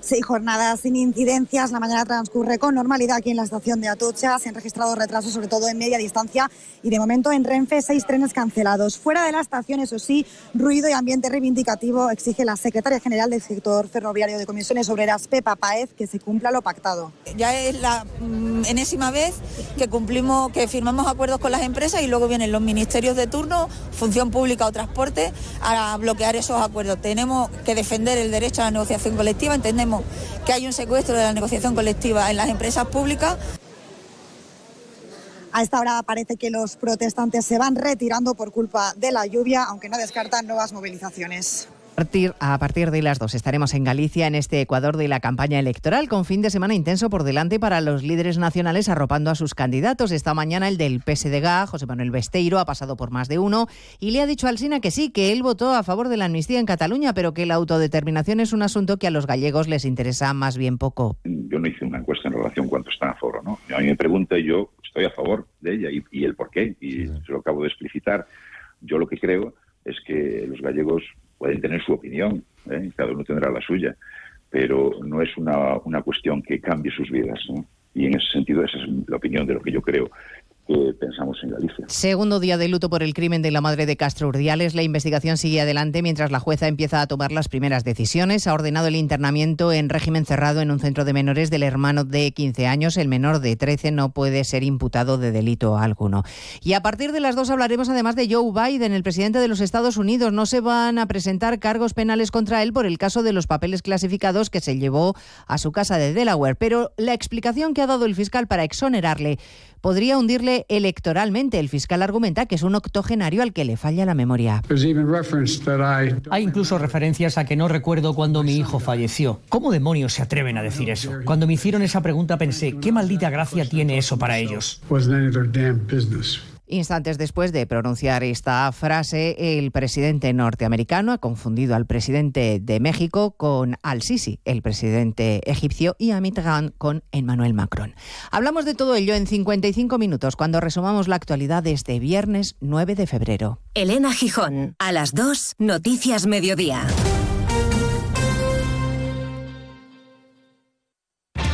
Seis jornadas sin incidencias. La mañana transcurre con normalidad aquí en la estación de Atocha. Se han registrado retrasos, sobre todo en media distancia. Y de momento en Renfe, seis trenes cancelados. Fuera de la estación, eso sí, ruido y ambiente reivindicativo exige la secretaria general del sector ferroviario de Comisiones Obreras, Pepa Paez, que se cumpla lo pactado. Ya es la mm, enésima vez que cumplimos, que firmamos acuerdos con las empresas y luego vienen los ministerios de turno, función pública o transporte, a bloquear esos acuerdos. Tenemos que defender el derecho a la negociación colectiva. Entendemos que hay un secuestro de la negociación colectiva en las empresas públicas. A esta hora parece que los protestantes se van retirando por culpa de la lluvia, aunque no descartan nuevas movilizaciones. A partir de las dos estaremos en Galicia, en este Ecuador de la campaña electoral, con fin de semana intenso por delante para los líderes nacionales arropando a sus candidatos. Esta mañana el del PSDG, José Manuel Besteiro, ha pasado por más de uno y le ha dicho al Sina que sí, que él votó a favor de la amnistía en Cataluña, pero que la autodeterminación es un asunto que a los gallegos les interesa más bien poco. Yo no hice una encuesta en relación cuánto están a favor, ¿no? A mí me pregunta y yo estoy a favor de ella y, y el por qué, y se lo acabo de explicitar. Yo lo que creo es que los gallegos pueden tener su opinión, ¿eh? cada uno tendrá la suya, pero no es una, una cuestión que cambie sus vidas. ¿no? Y en ese sentido, esa es la opinión de lo que yo creo pensamos en Galicia. Segundo día de luto por el crimen de la madre de Castro Urdiales. La investigación sigue adelante mientras la jueza empieza a tomar las primeras decisiones. Ha ordenado el internamiento en régimen cerrado en un centro de menores del hermano de 15 años. El menor de 13 no puede ser imputado de delito alguno. Y a partir de las dos hablaremos además de Joe Biden, el presidente de los Estados Unidos. No se van a presentar cargos penales contra él por el caso de los papeles clasificados que se llevó a su casa de Delaware. Pero la explicación que ha dado el fiscal para exonerarle podría hundirle electoralmente. El fiscal argumenta que es un octogenario al que le falla la memoria. Hay incluso referencias a que no recuerdo cuando mi hijo falleció. ¿Cómo demonios se atreven a decir eso? Cuando me hicieron esa pregunta pensé, ¿qué maldita gracia tiene eso para ellos? Instantes después de pronunciar esta frase, el presidente norteamericano ha confundido al presidente de México con al-Sisi, el presidente egipcio, y a Mitterrand con Emmanuel Macron. Hablamos de todo ello en 55 minutos cuando resumamos la actualidad de este viernes 9 de febrero. Elena Gijón, a las 2, Noticias Mediodía.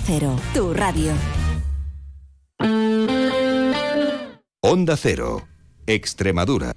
Cero, tu radio. Onda Cero, Extremadura.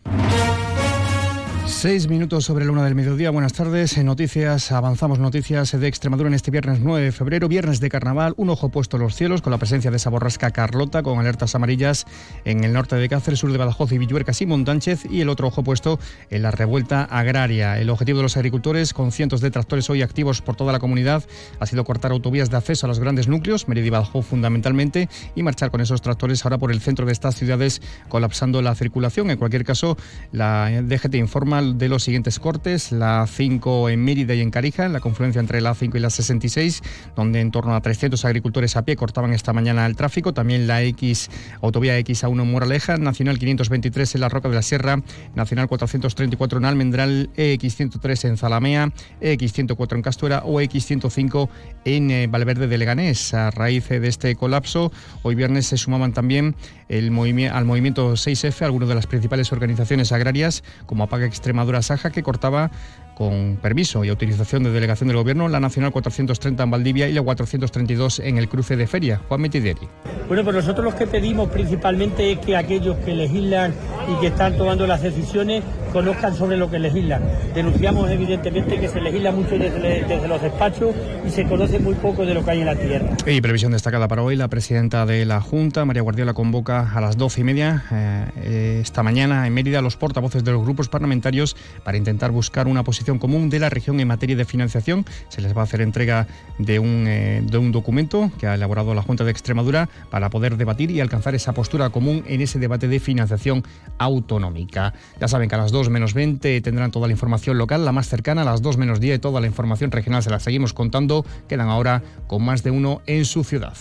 Seis minutos sobre la una del mediodía. Buenas tardes. En noticias, avanzamos noticias de Extremadura en este viernes 9 de febrero, viernes de carnaval. Un ojo puesto en los cielos con la presencia de esa borrasca Carlota con alertas amarillas en el norte de Cáceres, sur de Badajoz y Villuercas y Montánchez. Y el otro ojo puesto en la revuelta agraria. El objetivo de los agricultores, con cientos de tractores hoy activos por toda la comunidad, ha sido cortar autovías de acceso a los grandes núcleos, Mérida y Badajoz fundamentalmente, y marchar con esos tractores ahora por el centro de estas ciudades, colapsando la circulación. En cualquier caso, la DGT informa de los siguientes cortes, la 5 en Mérida y en Carija, en la confluencia entre la 5 y la 66, donde en torno a 300 agricultores a pie cortaban esta mañana el tráfico, también la X, autovía X1 en Moraleja, Nacional 523 en la Roca de la Sierra, Nacional 434 en Almendral, EX103 en Zalamea, EX104 en Castuera o X105 en eh, Valverde de Leganés. A raíz de este colapso, hoy viernes se sumaban también el al movimiento 6F algunas de las principales organizaciones agrarias como Apaga Extremadura Saja que cortaba con permiso y autorización de delegación del Gobierno la Nacional 430 en Valdivia y la 432 en el cruce de Feria. Juan Metideri. Bueno, pues nosotros lo que pedimos principalmente es que aquellos que legislan y que están tomando las decisiones conozcan sobre lo que legislan. Denunciamos evidentemente que se legisla mucho desde, desde, los despachos y se conoce muy poco de lo que hay en la tierra. Y previsión destacada para hoy, la presidenta de la Junta, María Guardiola, convoca a las doce y media eh, esta mañana en Mérida los portavoces de los grupos parlamentarios para intentar buscar una posición común de la región en materia de financiación. Se les va a hacer entrega de un, eh, de un documento que ha elaborado la Junta de Extremadura para poder debatir y alcanzar esa postura común en ese debate de financiación autonómica. Ya saben que a las 2 menos 20 tendrán toda la información local, la más cercana, a las 2 menos 10 toda la información regional se la seguimos contando. Quedan ahora con más de uno en su ciudad.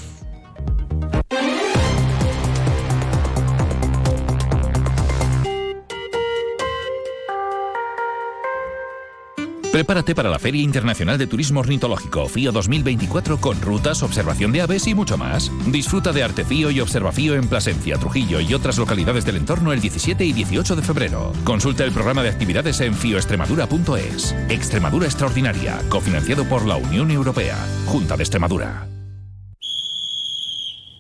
Prepárate para la Feria Internacional de Turismo Ornitológico FIO 2024 con rutas, observación de aves y mucho más. Disfruta de Artefío y Observafío en Plasencia, Trujillo y otras localidades del entorno el 17 y 18 de febrero. Consulta el programa de actividades en fioextremadura.es. Extremadura Extraordinaria, cofinanciado por la Unión Europea. Junta de Extremadura.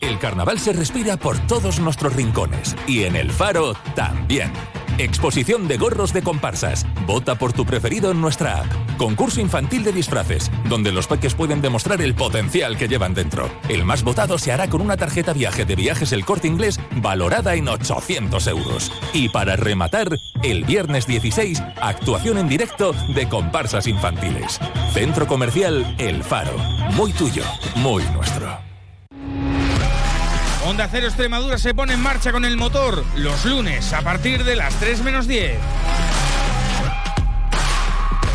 El carnaval se respira por todos nuestros rincones y en el faro también. Exposición de gorros de comparsas. Vota por tu preferido en nuestra app. Concurso infantil de disfraces, donde los peques pueden demostrar el potencial que llevan dentro. El más votado se hará con una tarjeta viaje de viajes El Corte Inglés valorada en 800 euros. Y para rematar, el viernes 16, actuación en directo de comparsas infantiles. Centro Comercial El Faro. Muy tuyo, muy nuestro. Onda Cero Extremadura se pone en marcha con el motor los lunes a partir de las 3 menos 10.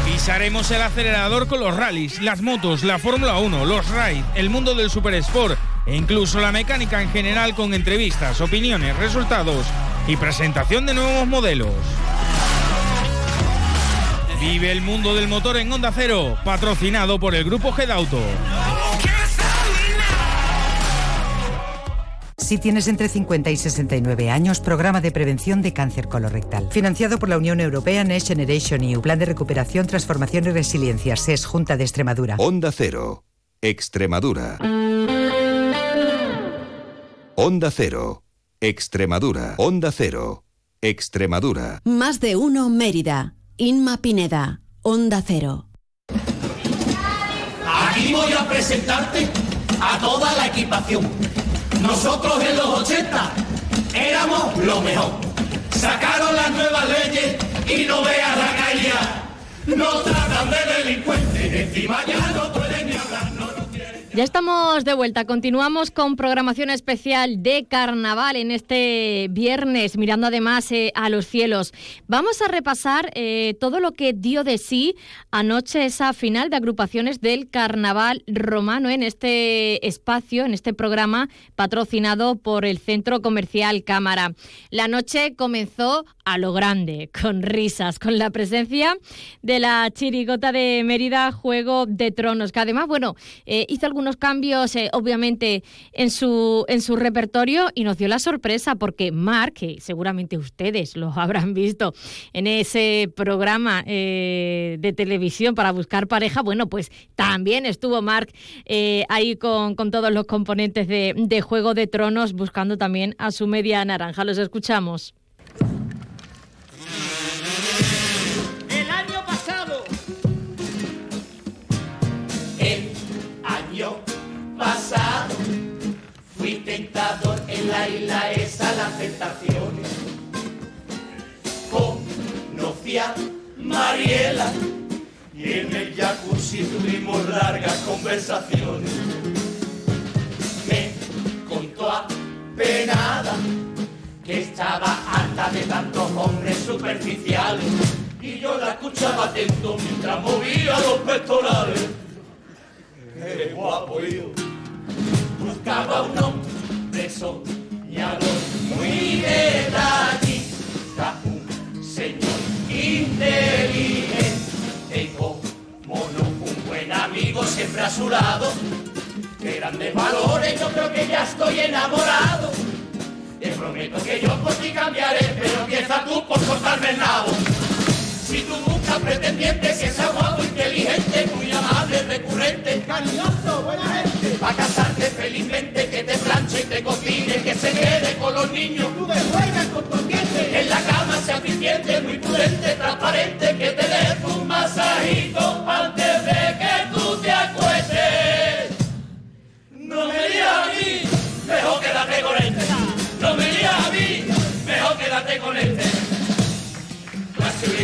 Pisaremos el acelerador con los rallies, las motos, la Fórmula 1, los ride, el mundo del super sport e incluso la mecánica en general con entrevistas, opiniones, resultados y presentación de nuevos modelos. Vive el mundo del motor en Onda Cero, patrocinado por el grupo Gedauto. Si tienes entre 50 y 69 años, programa de prevención de cáncer colorectal. Financiado por la Unión Europea Next Generation EU, Plan de Recuperación, Transformación y Resiliencia, SES, Junta de Extremadura. Onda Cero, Extremadura. Onda Cero, Extremadura. Onda Cero. Extremadura. Más de uno Mérida. Inma Pineda. Onda Cero. Aquí voy a presentarte a toda la equipación. Nosotros en los 80 éramos lo mejor. Sacaron las nuevas leyes y no veas la calle. Nos tratan de delincuentes, encima ya no Ya estamos de vuelta. Continuamos con programación especial de carnaval en este viernes, mirando además eh, a los cielos. Vamos a repasar eh, todo lo que dio de sí anoche esa final de agrupaciones del carnaval romano en este espacio, en este programa patrocinado por el Centro Comercial Cámara. La noche comenzó a lo grande, con risas, con la presencia de la chirigota de Mérida, Juego de Tronos, que además, bueno, eh, hizo algunos cambios, eh, obviamente, en su, en su repertorio y nos dio la sorpresa porque Mark, que seguramente ustedes lo habrán visto en ese programa eh, de televisión para buscar pareja, bueno, pues también estuvo Mark eh, ahí con, con todos los componentes de, de Juego de Tronos buscando también a su media naranja. Los escuchamos. Fui tentador en la isla esa las tentaciones. Conocí a Mariela y en el jacuzzi tuvimos largas conversaciones. Me contó apenada que estaba harta de tantos hombres superficiales y yo la escuchaba atento mientras movía los pectorales. ¡Qué guapo yo! Buscaba un hombre soñador muy detallista, un señor inteligente como no un buen amigo siempre a su lado. ¡Qué grandes valores! Yo creo que ya estoy enamorado. Te prometo que yo por ti cambiaré, pero empieza tú por cortarme el nabo. Si tú buscas pretendiente que sea guapo, inteligente, muy amable, recurrente, cariñoso, buena gente, va a casarte felizmente, que te planche y te cocine, que se quede con los niños, tú de juegas con tu ambiente, en la cama sea eficiente, muy prudente, transparente, que te dé un masajito antes de que tú te acuestes. No me digas a mí, mejor quédate Me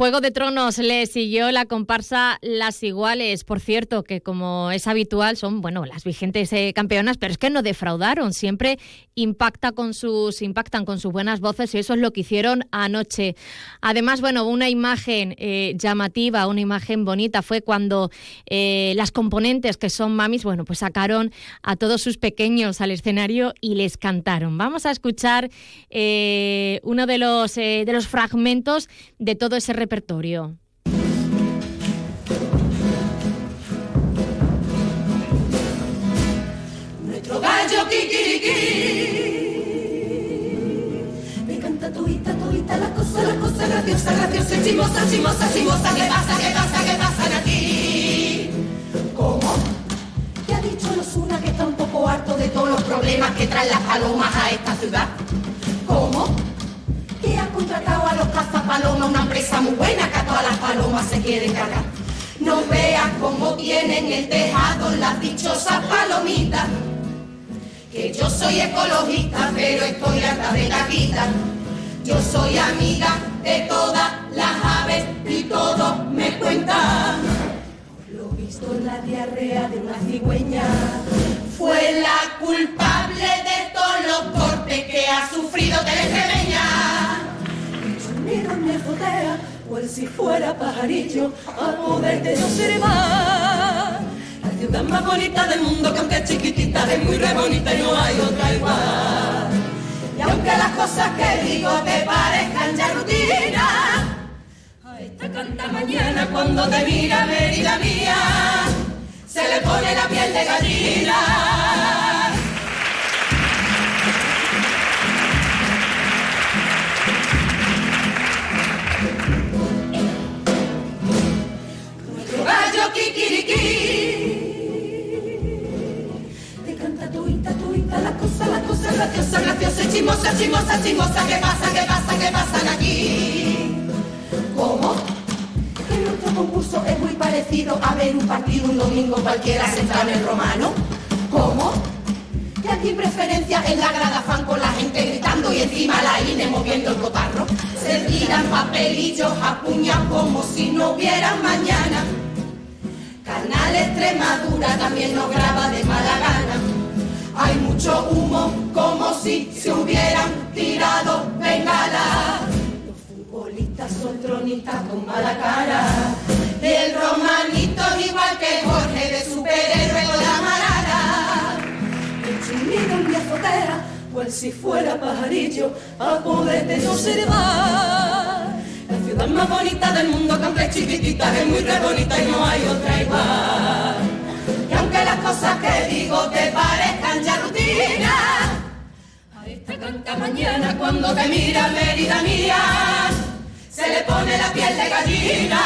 Juego de Tronos le siguió la comparsa Las Iguales. Por cierto, que como es habitual, son bueno las vigentes eh, campeonas, pero es que no defraudaron. Siempre impacta con sus, impactan con sus buenas voces y eso es lo que hicieron anoche. Además, bueno, una imagen eh, llamativa, una imagen bonita fue cuando eh, las componentes que son mamis, bueno, pues sacaron a todos sus pequeños al escenario y les cantaron. Vamos a escuchar uno de los, de los fragmentos de todo ese repertorio. Nuestro gallo kikiriki. Me canta tuita, tuita, la cosa, la cosa graciosa, graciosa, chimosa, chimosa, chimosa. ¿Qué pasa, qué pasa, qué pasa aquí? ¿Cómo? ¿Qué ha dicho los una que tampoco que traen las palomas a esta ciudad. A los cazapalomas una empresa muy buena que a todas las palomas se quieren cargar. No veas cómo tienen el tejado las dichosas palomitas. Que yo soy ecologista, pero estoy harta de vida. Yo soy amiga de todas las aves y todo me cuenta. Lo visto en la diarrea de una cigüeña fue la culpable de todos los cortes que ha sufrido. Me fotea, pues si fuera pajarillo, a poderte más. La ciudad más bonita del mundo, que aunque es chiquitita, es muy re bonita y no hay otra igual. Y aunque las cosas que digo te parezcan ya rutina, a esta canta mañana cuando te mira Mérida mía, se le pone la piel de gallina. Gallo kikiriki te canta tuita, tuita, la cosa, la cosa graciosa, graciosa, chimosa, chimosa, chimosa, ¿qué pasa, qué pasa, qué pasa aquí? ¿Cómo? Que nuestro concurso es muy parecido a ver un partido un domingo cualquiera sentado en el romano. ¿Cómo? Que aquí preferencia en la grada fan con la gente gritando y encima la INE moviendo el cotarro. Se tiran papelillos a puñas como si no hubiera mañana. Canal Extremadura también nos graba de mala gana. Hay mucho humo como si se hubieran tirado bengalas. Los futbolistas son tronistas con mala cara. El romanito es igual que Jorge de superhéroe con la marada. El chumino en mi azotea, pues si fuera pajarillo, a poderte no se va. La ciudad más bonita del mundo, que aunque es es muy re bonita y no hay otra igual. Y aunque las cosas que digo te parezcan ya rutina, a esta canta mañana cuando te mira Mérida mía, se le pone la piel de gallina.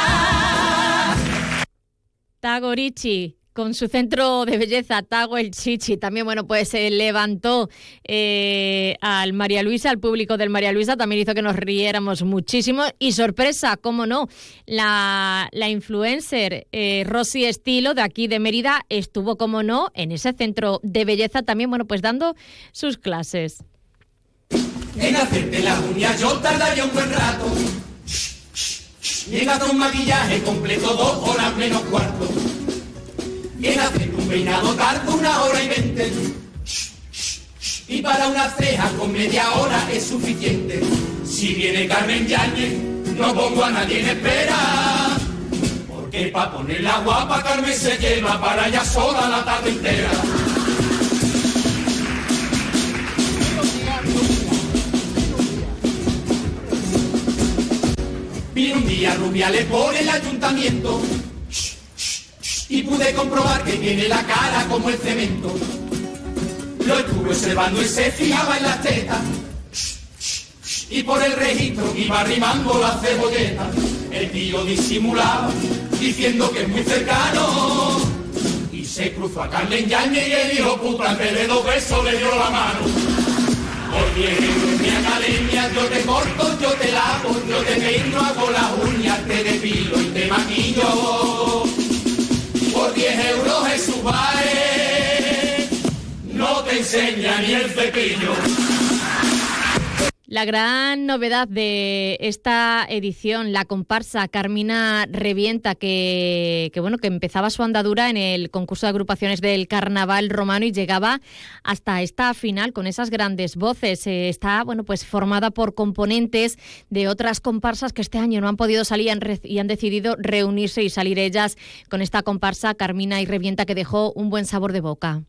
Tagorichi, con su centro de belleza, Tago el Chichi, también, bueno, pues se levantó eh, al María Luisa, al público del María Luisa, también hizo que nos riéramos muchísimo. Y sorpresa, cómo no, la, la influencer eh, Rosy Estilo, de aquí de Mérida, estuvo, como no, en ese centro de belleza también, bueno, pues dando sus clases. En hacerte las uñas yo tardaría un buen rato. Y en hacer un maquillaje completo dos horas menos cuarto. Y en hacer un peinado tardo una hora y veinte. Y para una ceja con media hora es suficiente. Si viene Carmen Yañez, no pongo a nadie en espera. Porque pa' ponerla guapa Carmen se lleva para allá sola la tarde entera. Vino un día Rubiales por el ayuntamiento y pude comprobar que tiene la cara como el cemento. Lo estuve observando y se fijaba en las tetas y por el registro iba arrimando la cebolleta. El tío disimulaba diciendo que es muy cercano y se cruzó a Carmen Yañez y el hijo puta en de dos besos le dio la mano. Por diez euros en mi academia yo te corto, yo te lavo, yo te peino, hago las uñas, te depilo y te maquillo. Por 10 euros Jesús Baez no te enseña ni el cepillo. La gran novedad de esta edición, la comparsa Carmina Revienta, que, que, bueno, que empezaba su andadura en el concurso de agrupaciones del Carnaval Romano y llegaba hasta esta final con esas grandes voces. Eh, está bueno, pues formada por componentes de otras comparsas que este año no han podido salir han, y han decidido reunirse y salir ellas con esta comparsa Carmina y Revienta que dejó un buen sabor de boca.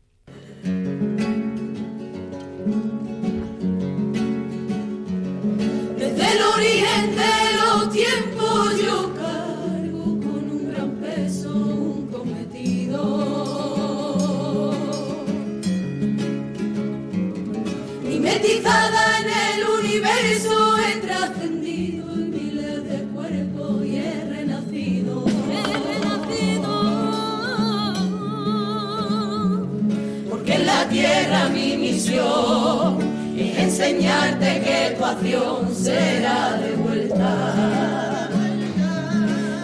Misión es enseñarte que tu acción será de vuelta.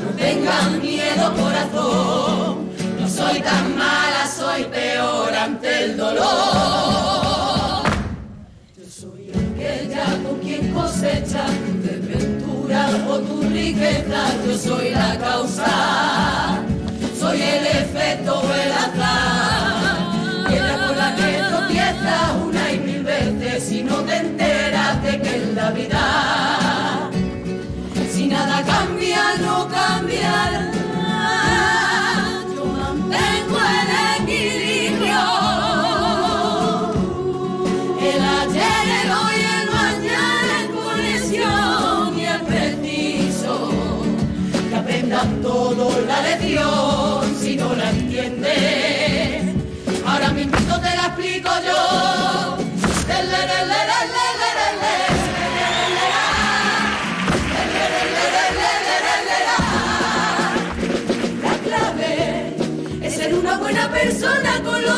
No tengas miedo, corazón, no soy tan mala, soy peor ante el dolor. Yo soy aquella con quien cosecha tu desventura o tu riqueza, yo soy la causa, soy el efecto el vida.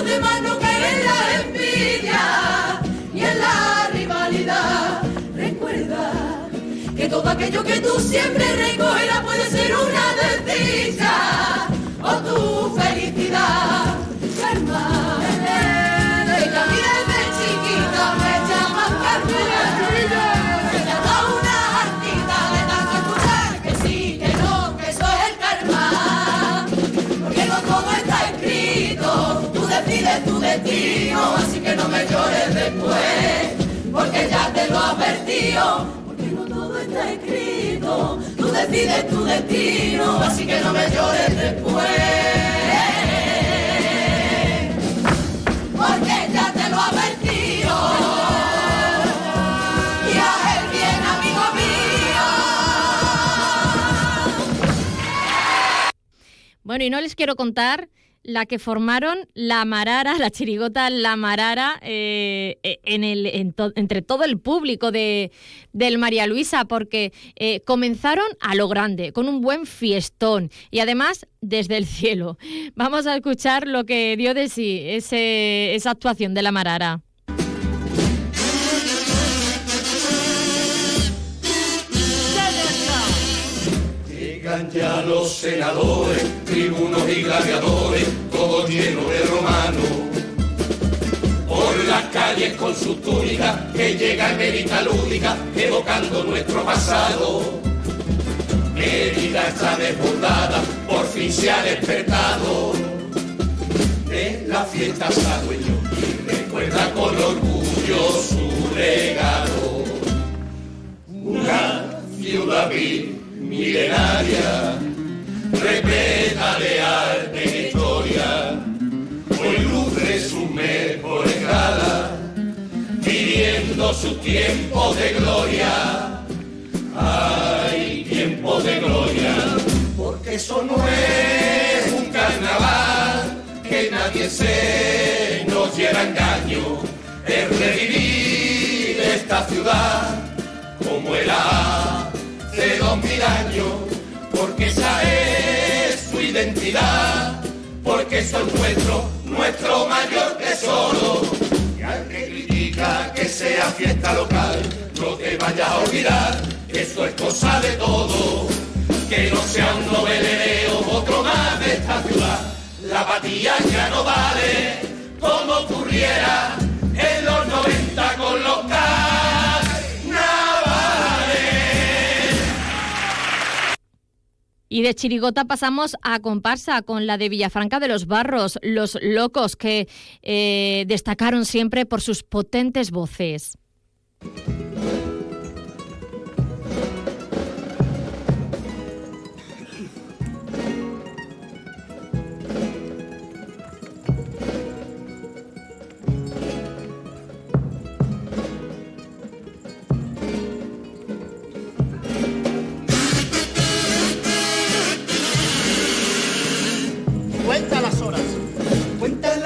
Los demás, no en la envidia ni en la rivalidad. Recuerda que todo aquello que tú siempre recogerás puede ser una desdicha o tu felicidad. Porque no todo está escrito, tú decides tu destino, así que no me llores después. Porque ya te lo advertido. Bueno, y no les quiero contar la que formaron la Marara, la chirigota La Marara, eh, eh, en el, en entre todo el público de, del María Luisa, porque eh, comenzaron a lo grande, con un buen fiestón y además desde el cielo. Vamos a escuchar lo que dio de sí ese- esa actuación de La Marara. Ya los senadores, tribunos y gladiadores, todos llenos de romanos. Por las calles con sus túnicas, que llega Mérida lúdica, evocando nuestro pasado. Mérida está desbordada, por fin se ha despertado. De la fiesta se adueñó y recuerda con orgullo su legado. Una ciudad vil, milenaria, repleta de arte e historia. Hoy luce su mejor escala, viviendo su tiempo de gloria. Hay tiempo de gloria, porque eso no es un carnaval, que nadie se nos lleva engaño, es revivir esta ciudad como era hace dos mil años, porque esa es su identidad, porque eso es nuestro, nuestro mayor tesoro. Y al que critica que sea fiesta local, no te vayas a olvidar que esto es cosa de todo, que no sea un novelereo, otro más de esta ciudad. La apatía ya no vale, como ocurriera Y de chirigota pasamos a comparsa con la de Villafranca de los Barros, Los Locos, que eh, destacaron siempre por sus potentes voces.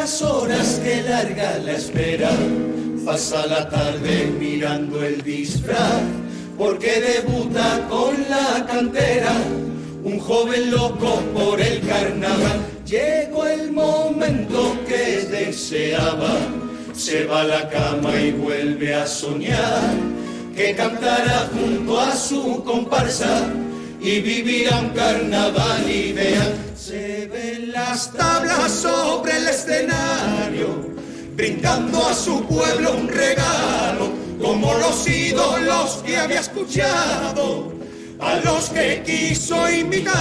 Las horas que larga la espera. Pasa la tarde mirando el disfraz. Porque debuta con la cantera. Un joven loco por el carnaval. Llegó el momento que deseaba. se va a la cama y vuelve a soñar que cantará junto a su comparsa y vivirá un carnaval y vean, se ven las tablas sobre el escenario, brindando a su pueblo un regalo, como los ídolos que había escuchado, a los que quiso imitar.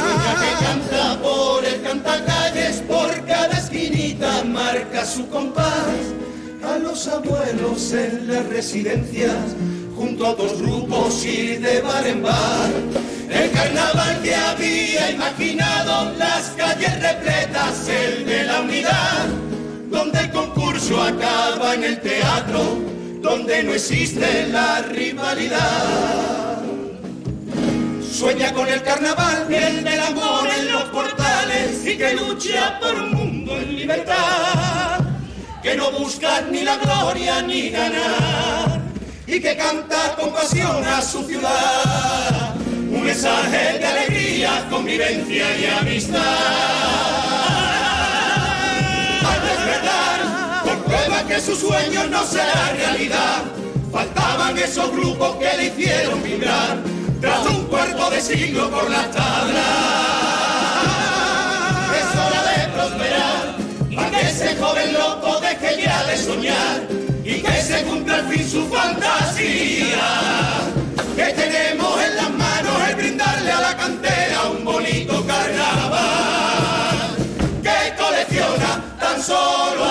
Sueña que canta por el cantacalles, por cada esquinita marca su compás, a los abuelos en las residencias junto a dos grupos y de bar en bar. El carnaval que había imaginado, las calles repletas, el de la unidad, donde el concurso acaba en el teatro, donde no existe la rivalidad. Sueña con el carnaval, el del amor en los portales y que lucha por un mundo en libertad, que no busca ni la gloria ni ganar y que canta con pasión a su ciudad. Un mensaje de alegría, convivencia y amistad. Al despertar, comprueba que sus sueños no serán realidad. Faltaban esos grupos que le hicieron vibrar tras un cuarto de siglo por las tablas. Es hora de prosperar para que ese joven loco deje ya de soñar que se cumpla al fin su fantasía. Que tenemos en las manos el brindarle a la cantera un bonito carnaval que colecciona tan solo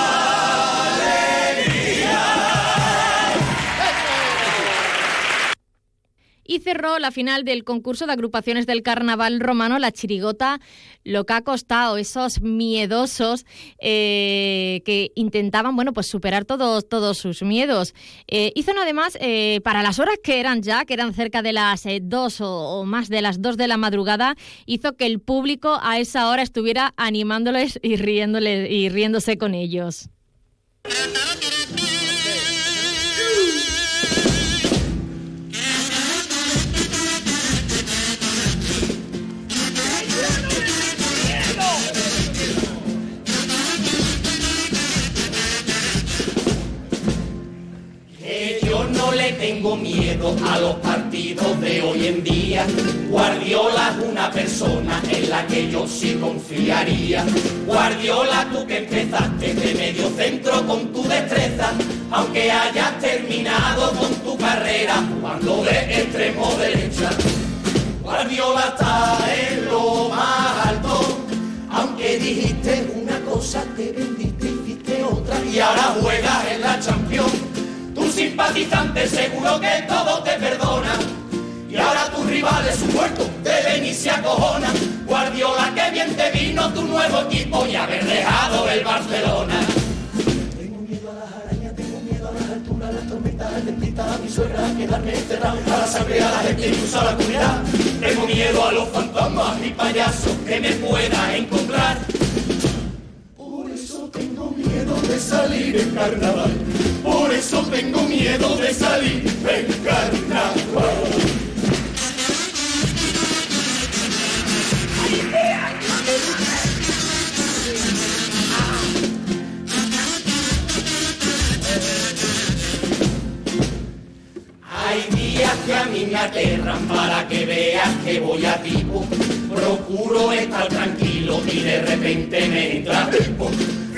y cerró la final del concurso de agrupaciones del carnaval romano, la chirigota, lo que ha costado esos miedosos eh, que intentaban, bueno, pues superar todos, todos sus miedos. Eh, hizo además, eh, para las horas que eran ya, que eran cerca de las dos o, más de las dos de la madrugada, hizo que el público a esa hora estuviera animándoles y, riéndoles, y riéndose con ellos. Tengo miedo a los partidos de hoy en día. Guardiola es una persona en la que yo sí confiaría. Guardiola, tú que empezaste de medio centro con tu destreza, aunque hayas terminado con tu carrera jugando de extremo derecha. Guardiola está en lo más alto, aunque dijiste una cosa, te vendiste y hiciste otra, y ahora juegas en la Champions simpatizante seguro que todo te perdona. Y ahora tus rivales, su muerto, deben y se acojonan. Guardiola, que bien te vino tu nuevo equipo y haber dejado el Barcelona. Tengo miedo a las arañas, tengo miedo a las alturas, las tormentas, a mi suegra, quedarme enterrado, a la sangre, a la gente y a la comunidad. Tengo miedo a los fantasmas y payasos que me pueda encontrar. De salir en carnaval por eso tengo miedo de salir en carnaval. Hay días que a mí me aterran para que veas que voy a tipo. Procuro estar tranquilo y de repente me entra tiempo.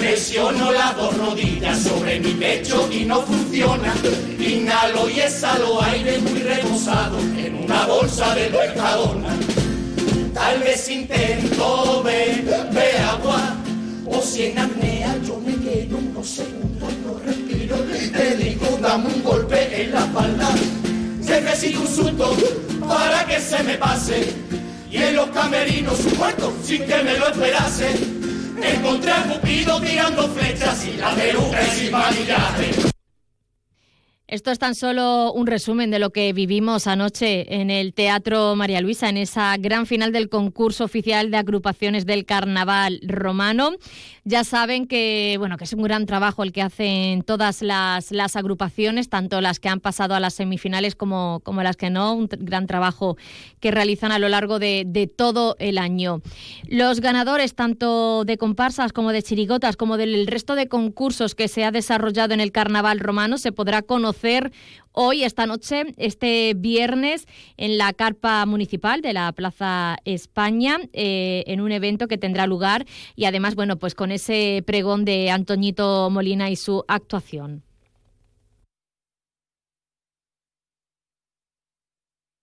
Presiono las dos rodillas sobre mi pecho y no funciona. Inhalo y exhalo aire muy reposado en una bolsa de mercadona. Tal vez intento beber agua o si en apnea yo me quedo unos segundos y no respiro. Te digo, dame un golpe en la espalda. Necesito un susto para que se me pase. Y en los camerinos muerto sin que me lo esperase Encontré a Cupido tirando flechas y la peluca sin maquillaje. Esto es tan solo un resumen de lo que vivimos anoche en el Teatro María Luisa, en esa gran final del concurso oficial de agrupaciones del Carnaval Romano. Ya saben que, bueno, que es un gran trabajo el que hacen todas las, agrupaciones, tanto las que han pasado a las semifinales como, como las que no, un gran trabajo que realizan a lo largo de, de todo el año. Los ganadores, tanto de comparsas como de chirigotas, como del resto de concursos que se ha desarrollado en el Carnaval Romano, se podrá conocer hoy, esta noche, este viernes, en la carpa municipal de la Plaza España, eh, en un evento que tendrá lugar y además, bueno, pues con ese pregón de Antoñito Molina y su actuación.